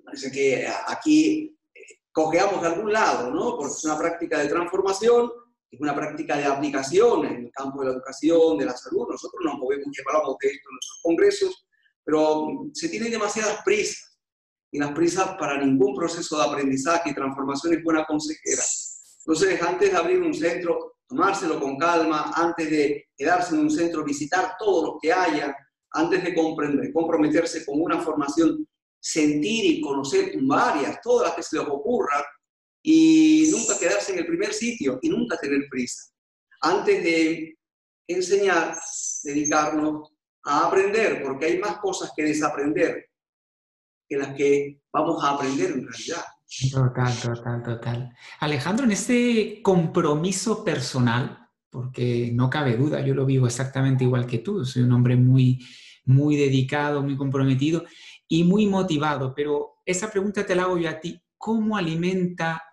parece que aquí eh, cojeamos de algún lado, ¿no? Porque es una práctica de transformación, es una práctica de aplicación en el campo de la educación, de la salud. Nosotros nos movemos y hablamos de esto en nuestros congresos, pero se tienen demasiadas prisas. Y las prisas para ningún proceso de aprendizaje y transformación es buena consejera. Entonces, antes de abrir un centro, tomárselo con calma, antes de quedarse en un centro, visitar todo lo que haya, antes de comprender, comprometerse con una formación, sentir y conocer varias, todas las que se les ocurra, y nunca quedarse en el primer sitio y nunca tener prisa. Antes de enseñar, dedicarnos a aprender, porque hay más cosas que desaprender que las que vamos a aprender en realidad. Total, total, total. Alejandro, en este compromiso personal, porque no cabe duda, yo lo vivo exactamente igual que tú, soy un hombre muy, muy dedicado, muy comprometido y muy motivado, pero esa pregunta te la hago yo a ti, ¿cómo alimenta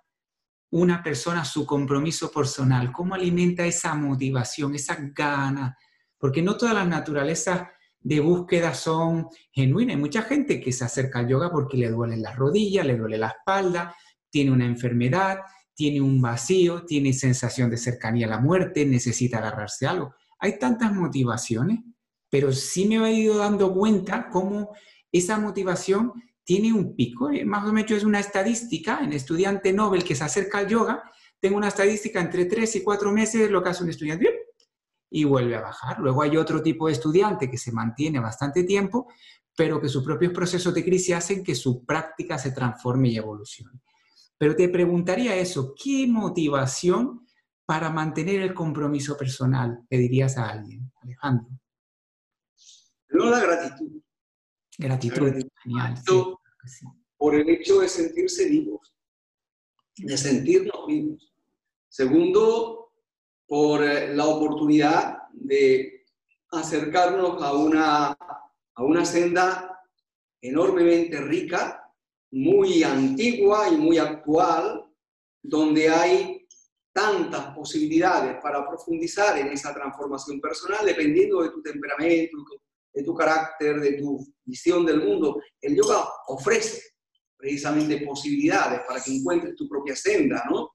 una persona su compromiso personal? ¿Cómo alimenta esa motivación, esa gana? Porque no todas las naturalezas de búsqueda son genuinas. Hay mucha gente que se acerca al yoga porque le duele las rodillas, le duele la espalda, tiene una enfermedad, tiene un vacío, tiene sensación de cercanía a la muerte, necesita agarrarse a algo. Hay tantas motivaciones, pero sí me he ido dando cuenta cómo esa motivación tiene un pico. Eh, más o menos es una estadística en estudiante Nobel que se acerca al yoga. Tengo una estadística entre tres y cuatro meses, lo que hace un estudiante y vuelve a bajar. Luego hay otro tipo de estudiante que se mantiene bastante tiempo, pero que sus propios procesos de crisis hacen que su práctica se transforme y evolucione. Pero te preguntaría eso, ¿qué motivación para mantener el compromiso personal le dirías a alguien, Alejandro? No la gratitud. Gratitud, genial. Por el hecho de sentirse vivos, de sentirnos vivos. Segundo, por eh, la oportunidad de acercarnos a una, a una senda enormemente rica, muy antigua y muy actual, donde hay tantas posibilidades para profundizar en esa transformación personal dependiendo de tu temperamento, de tu carácter, de tu visión del mundo. El yoga ofrece precisamente posibilidades para que encuentres tu propia senda, ¿no?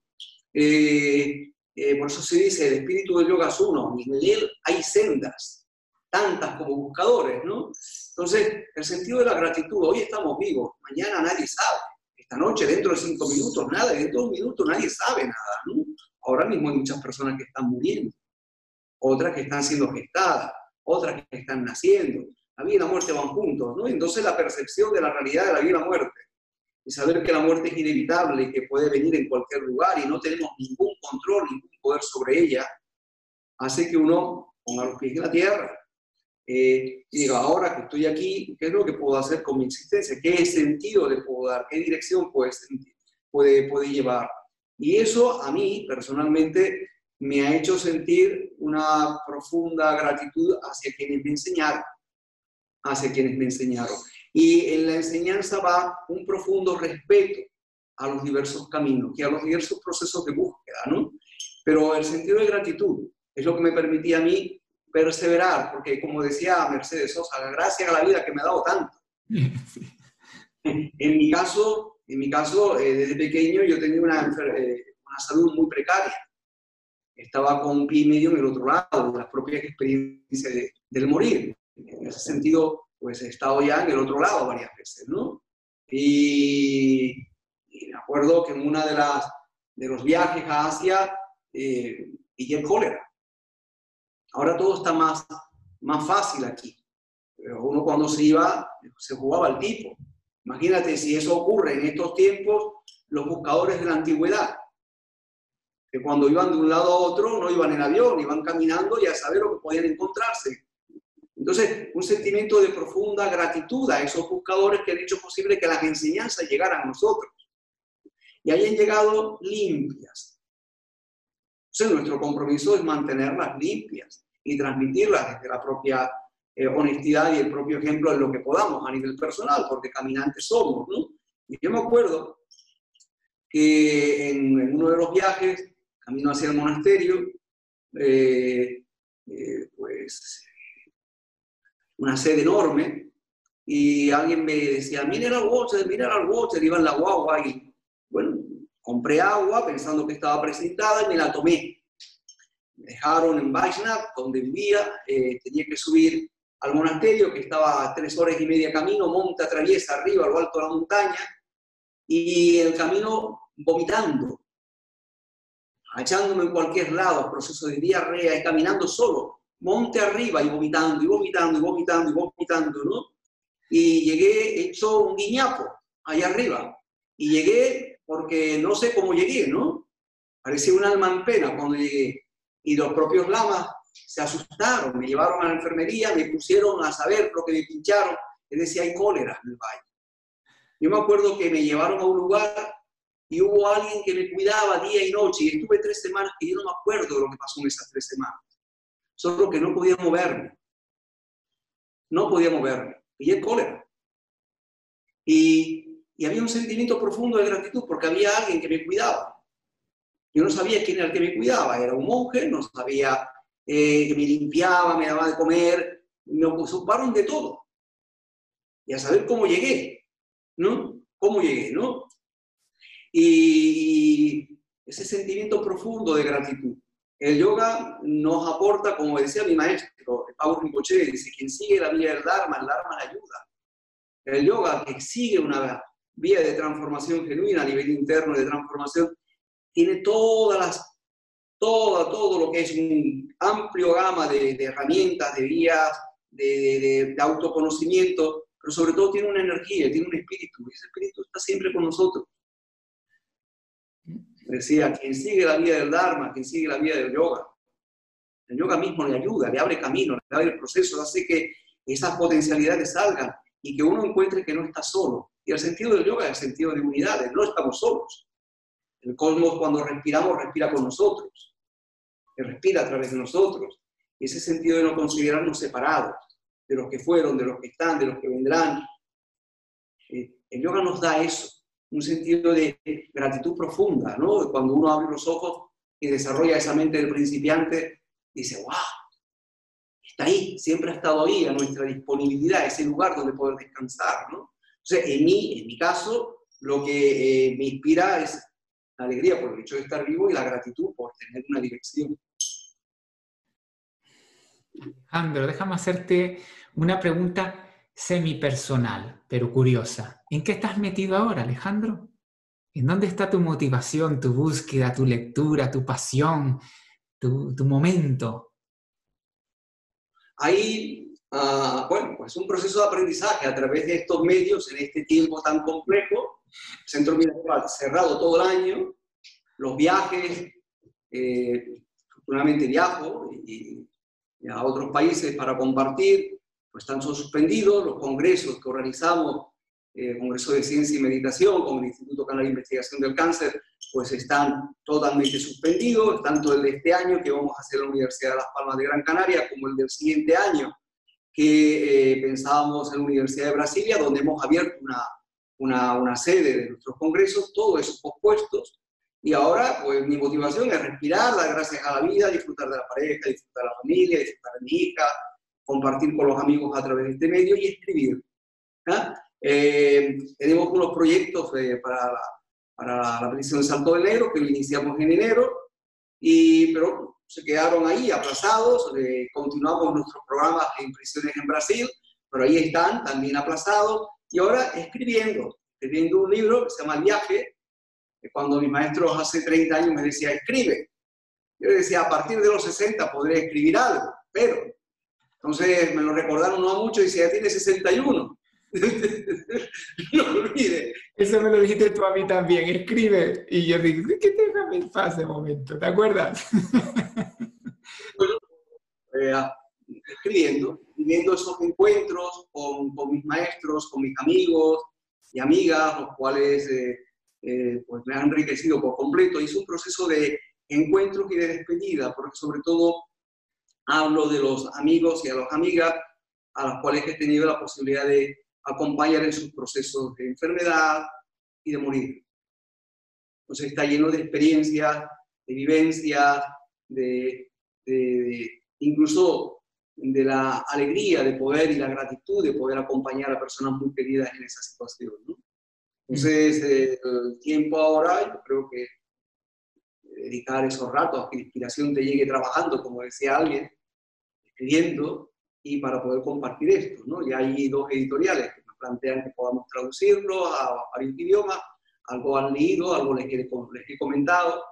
Eh, eh, por eso se dice, el espíritu del yoga es uno, en él hay sendas, tantas como buscadores, ¿no? Entonces, el sentido de la gratitud, hoy estamos vivos, mañana nadie sabe, esta noche, dentro de cinco minutos, nada, dentro de un minuto nadie sabe nada, ¿no? Ahora mismo hay muchas personas que están muriendo, otras que están siendo gestadas, otras que están naciendo. La vida y la muerte van juntos, ¿no? Entonces la percepción de la realidad de la vida y la muerte y saber que la muerte es inevitable y que puede venir en cualquier lugar y no tenemos ningún control, ningún poder sobre ella, hace que uno ponga los pies en la tierra eh, y diga, ahora que estoy aquí, ¿qué es lo que puedo hacer con mi existencia? ¿Qué sentido le puedo dar? ¿Qué dirección puede, puede, puede llevar? Y eso a mí personalmente me ha hecho sentir una profunda gratitud hacia quienes me enseñaron, hacia quienes me enseñaron. Y en la enseñanza va un profundo respeto a los diversos caminos y a los diversos procesos de búsqueda, ¿no? Pero el sentido de gratitud es lo que me permitía a mí perseverar, porque como decía Mercedes Sosa, gracias a la vida que me ha dado tanto. En, mi caso, en mi caso eh, desde pequeño yo tenía una, eh, una salud muy precaria. Estaba con un pie y medio en el otro lado, las propias experiencias del morir. En ese sentido, pues he estado ya en el otro lado varias veces, ¿no? Y, me acuerdo que en una de las de los viajes a Asia eh, el cólera Ahora todo está más, más fácil aquí. Pero uno cuando se iba, se jugaba al tipo. Imagínate si eso ocurre en estos tiempos, los buscadores de la antigüedad, que cuando iban de un lado a otro no iban en avión, iban caminando y a saber lo que podían encontrarse. Entonces, un sentimiento de profunda gratitud a esos buscadores que han hecho posible que las enseñanzas llegaran a nosotros y hayan llegado limpias, nuestro compromiso es mantenerlas limpias y transmitirlas desde la propia eh, honestidad y el propio ejemplo de lo que podamos a nivel personal, porque caminantes somos, ¿no? Y yo me acuerdo que en, uno de los viajes, camino hacia el monasterio, eh, eh, pues una sede enorme, y alguien me decía, mineral water, mineral water, iba la guagua y, bueno, compré agua pensando que estaba presentada y me la tomé. Me dejaron en Vaishnava, donde vivía, eh, tenía que subir al monasterio, que estaba a tres horas y media camino, monta, atraviesa arriba, a lo alto de la montaña, y el camino vomitando, echándome en cualquier lado, proceso de diarrea y caminando solo, monte arriba y vomitando, y vomitando, y vomitando, y vomitando, ¿no? Y llegué hecho un guiñapo allá arriba. Y llegué porque no sé cómo llegué, ¿no? Parecía un alma en pena cuando llegué. Y los propios lamas se asustaron, me llevaron a la enfermería, me pusieron a saber lo que me pincharon, y decía, hay cólera en el valle. Yo me acuerdo que me llevaron a un lugar y hubo alguien que me cuidaba día y noche, y estuve tres semanas que yo no me acuerdo de lo que pasó en esas tres semanas. Solo que no podía moverme. No podía moverme. Y el cólera. Y y había un sentimiento profundo de gratitud porque había alguien que me cuidaba. Yo no sabía quién era el que me cuidaba, era un monje, no sabía eh, que me limpiaba, me daba de comer, me ocuparon de todo. Y a saber cómo llegué, ¿no? ¿Cómo llegué, no? Y ese sentimiento profundo de gratitud. El yoga nos aporta, como decía mi maestro, Pablo Rinpoche, dice, quien sigue la vía del Dharma, el Dharma le ayuda. El yoga que sigue una vía de transformación genuina a nivel interno de transformación, tiene todas las, todo, todo lo que es un amplio gama de, herramientas, de vías, de, de, autoconocimiento, pero sobre todo tiene una energía, tiene un espíritu, y ese espíritu está siempre con nosotros. Decía, quien sigue la vía del Dharma, quien sigue la vía del yoga, el yoga mismo le ayuda, le abre camino, le abre el proceso, hace que esas potencialidades salgan y que uno encuentre que no está solo, y el sentido del yoga es el sentido de unidad, no estamos solos. El cosmos cuando respiramos respira con nosotros, que respira a través de nosotros. ese sentido de no considerarnos separados de los que fueron, de los que están, de los que vendrán. Eh, el yoga nos da eso, un sentido de gratitud profunda, ¿no? Cuando uno abre los ojos y desarrolla esa mente del principiante, dice, wow, está ahí, siempre ha estado ahí, a nuestra disponibilidad, ese lugar donde poder descansar, ¿no? en mí, en mi caso, lo que eh, me inspira es la alegría por el hecho de estar vivo y la gratitud por tener una dirección. Alejandro, déjame hacerte una pregunta semi-personal, pero curiosa. ¿En qué estás metido ahora, Alejandro? ¿En dónde está tu motivación, tu búsqueda, tu lectura, tu pasión, tu, momento? Ahí Ah, bueno, pues un proceso de aprendizaje a través de estos medios en este tiempo tan complejo, centro mineral cerrado todo el año, los viajes, eh, viajo a otros países para compartir, pues están suspendidos, los congresos que organizamos, eh, Congreso de Ciencia y Meditación con el Instituto Canal de Investigación del Cáncer, pues están totalmente suspendidos, tanto el de este año que vamos a hacer en la Universidad de Las Palmas de Gran Canaria, como el del siguiente año que eh, pensábamos en la Universidad de Brasilia, donde hemos abierto una, una, una sede de nuestros congresos, todos esos pospuestos, y ahora pues mi motivación es respirar, dar gracias a la vida, disfrutar de la pareja, disfrutar de la familia, disfrutar de mi hija, compartir con los amigos a través de este medio y escribir. ¿ah? Eh, tenemos unos proyectos eh, para la para la petición de Salto de Negro, que lo iniciamos en enero, y, pero se quedaron ahí aplazados, eh, continuamos nuestros programas de impresiones en Brasil, pero ahí están también aplazados, y ahora escribiendo, escribiendo un libro que se llama El viaje, que cuando mis maestros hace 30 años me decía, escribe. Yo decía, a partir de los 60 podré escribir algo, pero, entonces me lo recordaron no mucho, y decía, ya tiene 61. no olvides. Eso me lo dijiste tú a mí también, escribe. Y yo digo, ¿qué te déjame en paz de momento? ¿Te acuerdas? bueno, eh, escribiendo, viviendo esos encuentros con, con, mis maestros, con mis amigos y amigas, los cuales eh, eh, pues me han enriquecido por completo. es un proceso de encuentros y de despedida, porque sobre todo hablo de los amigos y a las amigas a los cuales he tenido la posibilidad de acompañar en sus procesos de enfermedad y de morir. Entonces está lleno de experiencias, de vivencias, de, incluso de la alegría de poder y la gratitud de poder acompañar a personas muy queridas en esa situación. Entonces, eh, el tiempo ahora, yo creo que dedicar esos ratos a que la inspiración te llegue trabajando, como decía alguien, escribiendo, y para poder compartir esto. ¿no? Ya hay dos editoriales que nos plantean que podamos traducirlo a varios idiomas, algo han leído, algo les he, les he comentado,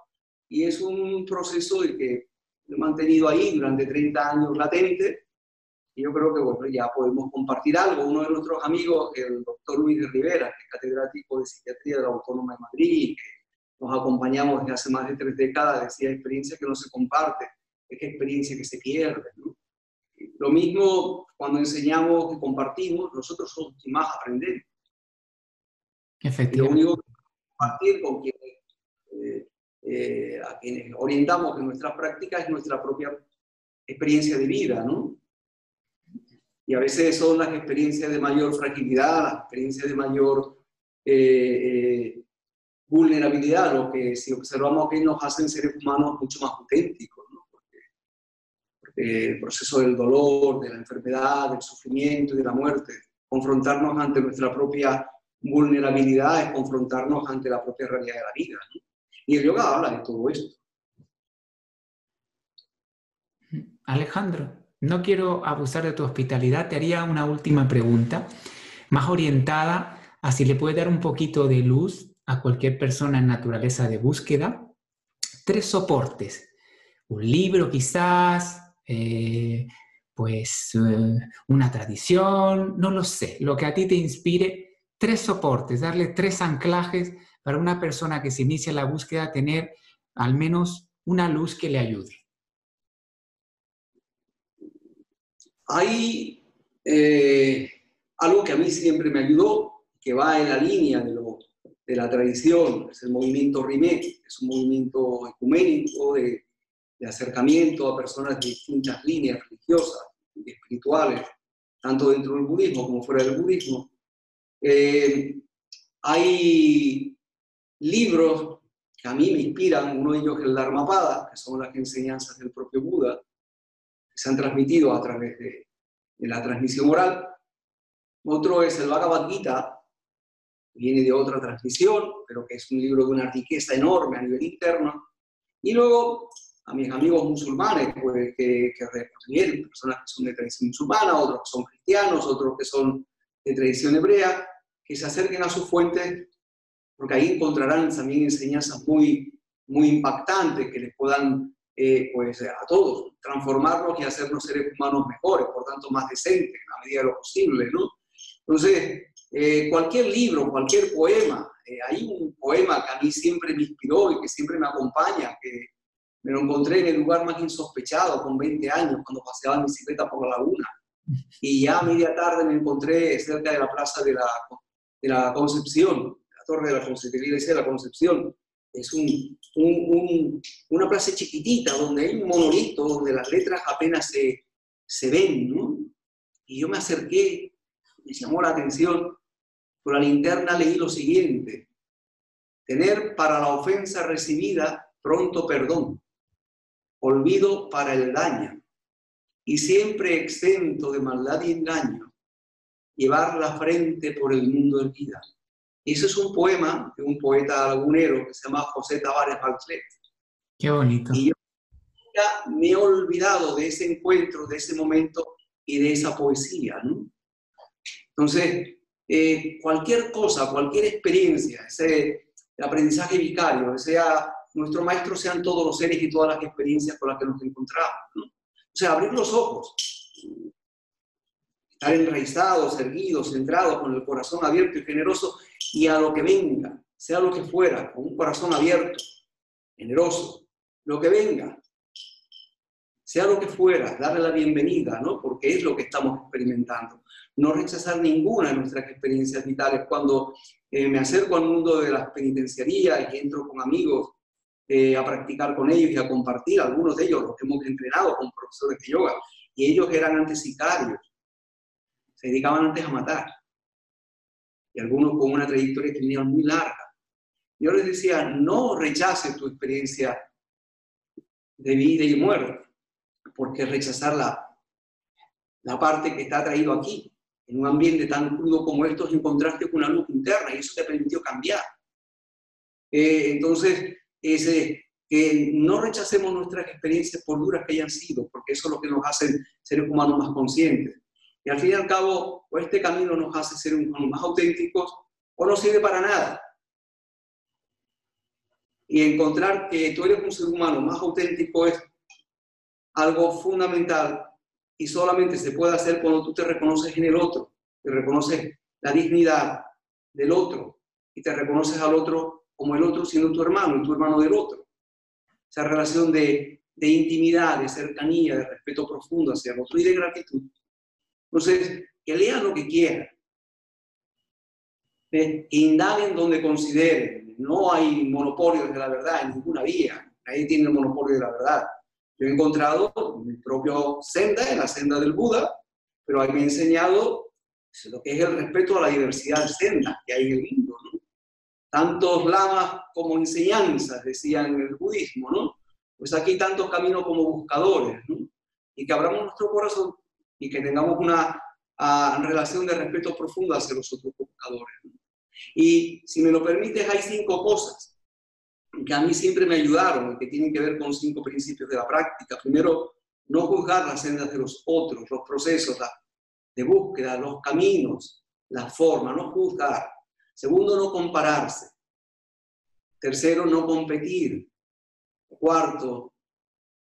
y es un proceso de que he mantenido ahí durante 30 años latente, y yo creo que bueno, ya podemos compartir algo. Uno de nuestros amigos, el doctor Luis Rivera, que es catedrático de psiquiatría de la Autónoma de Madrid, que nos acompañamos desde hace más de tres décadas, decía experiencia que no se comparte, es experiencia que se pierde. ¿no? Lo mismo cuando enseñamos y compartimos, nosotros somos quienes más aprendemos. Efectivamente. Lo único que compartir con quienes, eh, eh, a quienes orientamos en nuestra práctica es nuestra propia experiencia de vida, ¿no? Y a veces son las experiencias de mayor fragilidad, las experiencias de mayor eh, vulnerabilidad, lo que si observamos que nos hacen seres humanos mucho más auténticos el proceso del dolor, de la enfermedad, del sufrimiento y de la muerte. Confrontarnos ante nuestra propia vulnerabilidad es confrontarnos ante la propia realidad de la vida. Y el yoga habla de todo esto. Alejandro, no quiero abusar de tu hospitalidad, te haría una última pregunta, más orientada a si le puede dar un poquito de luz a cualquier persona en naturaleza de búsqueda. Tres soportes, un libro quizás, eh, pues eh, una tradición, no lo sé, lo que a ti te inspire, tres soportes, darle tres anclajes para una persona que se inicia la búsqueda, tener al menos una luz que le ayude. Hay eh, algo que a mí siempre me ayudó, que va en la línea de, la tradición, es el movimiento Rimet, es un movimiento ecuménico de de acercamiento a personas de distintas líneas religiosas y espirituales, tanto dentro del budismo como fuera del budismo. Eh, hay libros que a mí me inspiran, uno de ellos es el Dharmapada, que son las enseñanzas del propio Buda, que se han transmitido a través de, de la transmisión oral. Otro es el Bhagavad Gita, que viene de otra transmisión, pero que es un libro de una riqueza enorme a nivel interno. Y luego a mis amigos musulmanes, pues, que, que personas que son de tradición musulmana, otros que son cristianos, otros que son de tradición hebrea, que se acerquen a sus fuentes, porque ahí encontrarán también enseñanzas muy, muy impactantes que les puedan, eh, pues, a todos, transformarnos y hacernos seres humanos mejores, por tanto, más decentes, en la medida de lo posible, ¿no? Entonces, eh, cualquier libro, cualquier poema. Eh, hay un poema que a mí siempre me inspiró y que siempre me acompaña, que me lo encontré en el lugar más insospechado con 20 años, cuando paseaba en bicicleta por la laguna. Y ya a media tarde me encontré cerca de la plaza de la, de la Concepción, la torre de la Concepción, de la Concepción. Es un, un, una plaza chiquitita donde hay un monolito, donde las letras apenas se, se ven, ¿no? Y yo me acerqué, me llamó la atención, con la linterna leí lo siguiente, tener para la ofensa recibida pronto perdón, olvido para el daño, y siempre exento de maldad y engaño, llevar la frente por el mundo vida. Ese es un poema de un poeta lagunero que se llama José Tavares Balclet. Qué bonito. Y yo ya me he olvidado de ese encuentro, de ese momento y de esa poesía. ¿no? Entonces, eh, cualquier cosa, cualquier experiencia, ese aprendizaje vicario, sea nuestro maestro, sean todos los seres y todas las experiencias con las que nos encontramos. ¿no? O sea, abrir los ojos, estar enraizados, erguidos, centrados, con el corazón abierto y generoso, y a lo que venga, sea lo que fuera, con un corazón abierto, generoso, lo que venga, sea lo que fuera, darle la bienvenida, ¿no? Porque es lo que estamos experimentando. No rechazar ninguna de nuestras experiencias vitales. Cuando eh, me acerco al mundo de las penitenciarías y entro con amigos eh, a practicar con ellos y a compartir, algunos de ellos los hemos entrenado con profesores de yoga, y ellos eran antes sicarios, se dedicaban antes a matar, y algunos con una trayectoria criminal muy larga. Yo les decía, no rechaces tu experiencia de vida y muerte, porque rechazar la, la parte que está traído aquí. En un ambiente tan crudo como estos encontraste con una luz interna y eso te permitió cambiar. Eh, entonces, ese, que no rechacemos nuestras experiencias por duras que hayan sido, porque eso es lo que nos hace seres humanos más conscientes. Y al fin y al cabo, o este camino nos hace ser humanos más auténticos o no sirve para nada. Y encontrar que tú eres un ser humano más auténtico es algo fundamental y solamente se puede hacer cuando tú te reconoces en el otro, te reconoces la dignidad del otro y te reconoces al otro como el otro siendo tu hermano y tu hermano del otro. Esa relación de, de intimidad, de cercanía, de respeto profundo hacia el otro y de gratitud. Entonces, que lean lo que quieran, ¿eh? indaguen donde consideren. No hay monopolio de la verdad en ninguna vía, nadie tiene el monopolio de la verdad. Yo he encontrado mi propio senda, en la senda del Buda, pero ahí me he enseñado lo que es el respeto a la diversidad de sendas que hay en el mundo. Tantos lamas como enseñanzas, decían el budismo, ¿no? Pues aquí tantos caminos como buscadores, ¿no? Y que abramos nuestro corazón y que tengamos una ah, relación de respeto profundo hacia los otros buscadores. Y si me lo permites, hay cinco cosas que a mí siempre me ayudaron que tienen que ver con cinco principios de la práctica. Primero, no juzgar las sendas de los otros, los procesos de búsqueda, los caminos, la forma, no juzgar. Segundo, no compararse. Tercero, no competir. Cuarto,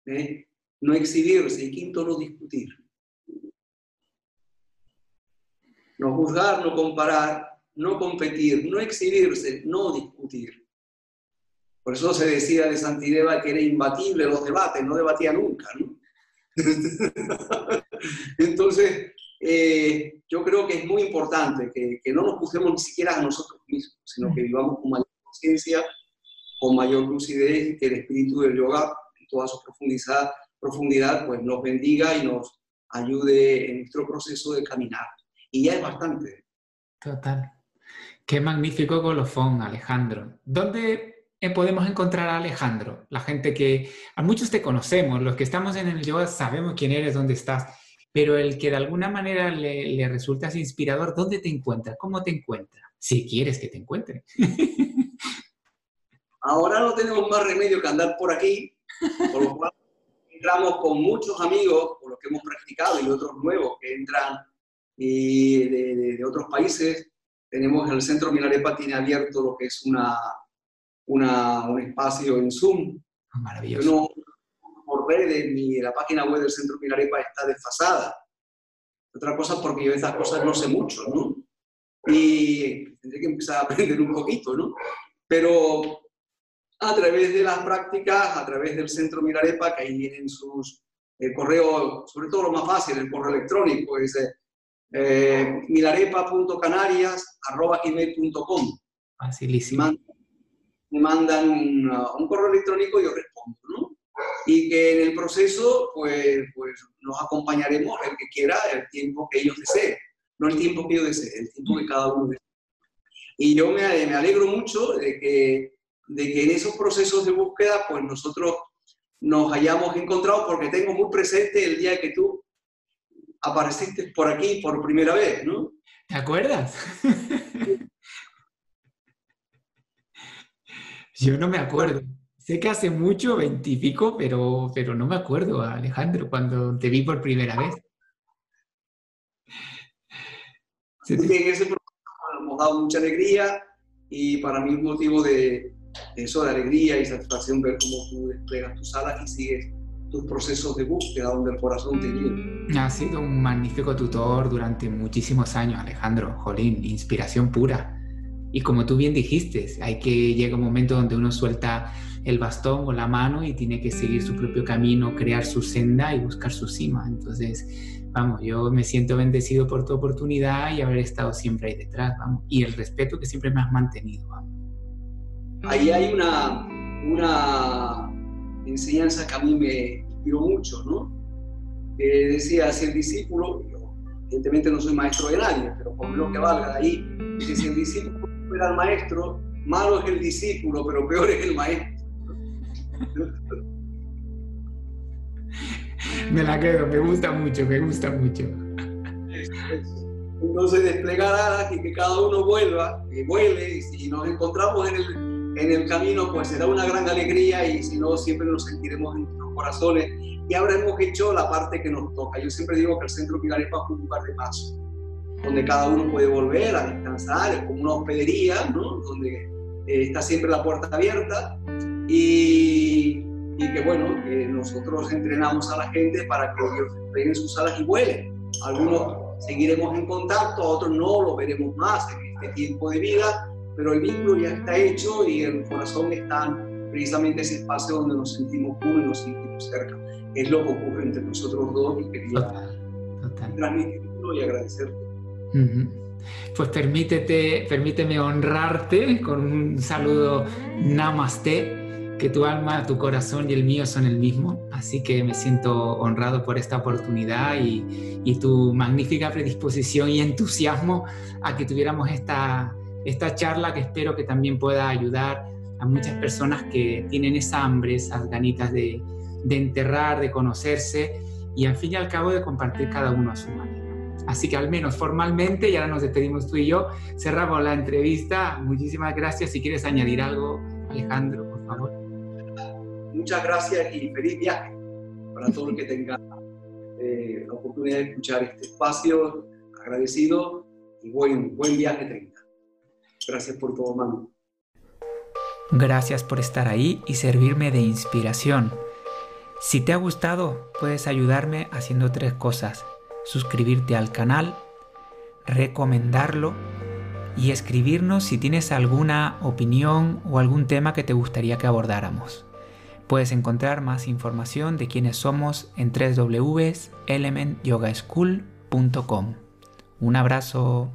¿eh? no exhibirse. Y quinto, no discutir. No juzgar, no comparar, no competir, no exhibirse, no discutir. Por eso se decía de Santideva que era imbatible los debates, no debatía nunca. Entonces, eh, yo creo que es muy importante que, no nos juzguemos ni siquiera a nosotros mismos, sino que vivamos con mayor conciencia, con mayor lucidez, que el espíritu del yoga, en toda su profundidad, profundidad, pues nos bendiga y nos ayude en nuestro proceso de caminar. Y ya es bastante. Total. Qué magnífico colofón, Alejandro. ¿Dónde eh, podemos encontrar a Alejandro, la gente que a muchos te conocemos, los que estamos en el yoga sabemos quién eres, dónde estás, pero el que de alguna manera le, le resultas inspirador, ¿dónde te encuentra? ¿Cómo te encuentra? Si quieres que te encuentre. Ahora no tenemos más remedio que andar por aquí, por lo cual entramos con muchos amigos, con los que hemos practicado y otros nuevos que entran y de, de, otros países. Tenemos el Centro Milarepa, tiene abierto lo que es una, un espacio en Zoom. Ah, maravilloso. Por redes ni la página web del Centro Pilarepa está desfasada. Otra cosa porque yo de estas cosas no sé mucho, ¿no? y tendré que empezar a aprender un poquito, ¿no? Pero a través de las prácticas, a través del centro Mirarepa, que ahí vienen sus el correo, sobre todo lo más fácil, el correo electrónico, es eh, milarepa.canarias.com. Facilísimo. Me mandan un, correo electrónico y yo respondo, ¿no? Y que en el proceso, pues, pues nos acompañaremos el que quiera, el tiempo que ellos deseen. No el tiempo que yo desee, el tiempo que cada uno desee. Y yo me, me alegro mucho de que, de que en esos procesos de búsqueda, pues nosotros nos hayamos encontrado porque tengo muy presente el día que tú apareciste por aquí por primera vez, ¿no? ¿Te acuerdas? Yo no me acuerdo. Sé que hace mucho, veintipico, pero, pero no me acuerdo, Alejandro, cuando te vi por primera vez. En ese proceso hemos dado mucha alegría y para mí un motivo de, eso de alegría y satisfacción ver cómo tú desplegas tus alas y sigues tus procesos de búsqueda donde el corazón te guía. Ha sido un magnífico tutor durante muchísimos años, Alejandro. Jolín, inspiración pura. Y como tú bien dijiste, hay que llega un momento donde uno suelta el bastón o la mano y tiene que seguir su propio camino, crear su senda y buscar su cima. Entonces, vamos, yo me siento bendecido por tu oportunidad y haber estado siempre ahí detrás, vamos. Y el respeto que siempre me has mantenido. Ahí hay una, una enseñanza que a mí me inspiró mucho, ¿no? decía, si discípulo, yo evidentemente no soy maestro de nadie, pero por lo que valga ahí, si el discípulo fuera el maestro, malo es el discípulo, pero peor es el maestro. me la quedo, me gusta mucho, me gusta mucho. Entonces desplegar alas y que cada uno vuelva, que vuele, y si nos encontramos en el, en el camino, pues será una gran alegría y si no, siempre nos sentiremos en nuestros corazones y habremos hecho la parte que nos toca. Yo siempre digo que el Centro Milarepa es un lugar de paso, donde cada uno puede volver a descansar, es como una hospedería, ¿no? donde eh, está siempre la puerta abierta y, y que bueno, que nosotros entrenamos a la gente para que ellos peguen sus alas y vuelen. Algunos seguiremos en contacto, otros no, lo veremos más en este tiempo de vida, pero el vínculo ya está hecho y el corazón está precisamente ese espacio donde nos sentimos uno y nos sentimos cerca. Es lo que ocurre entre nosotros dos y quería transmitirlo y agradecerte. Pues permítete, permíteme honrarte con un saludo namaste, que tu alma, tu corazón y el mío son el mismo. Así que me siento honrado por esta oportunidad y, y tu magnífica predisposición y entusiasmo a que tuviéramos esta, esta charla que espero que también pueda ayudar a muchas personas que tienen esa hambre, esas ganitas de, enterrar, de conocerse y al fin y al cabo de compartir cada uno a su manera. Así que al menos formalmente, y ahora nos despedimos tú y yo, cerramos la entrevista. Muchísimas gracias. Si quieres añadir algo, Alejandro, por favor. Muchas gracias y feliz viaje para todo el que tenga eh, la oportunidad de escuchar este espacio. Agradecido y buen, buen viaje tenga. Gracias por todo, mano. Gracias por estar ahí y servirme de inspiración. Si te ha gustado, puedes ayudarme haciendo tres cosas. Suscribirte al canal, recomendarlo y escribirnos si tienes alguna opinión o algún tema que te gustaría que abordáramos. Puedes encontrar más información de quiénes somos en www.elementyogaschool.com. Un abrazo.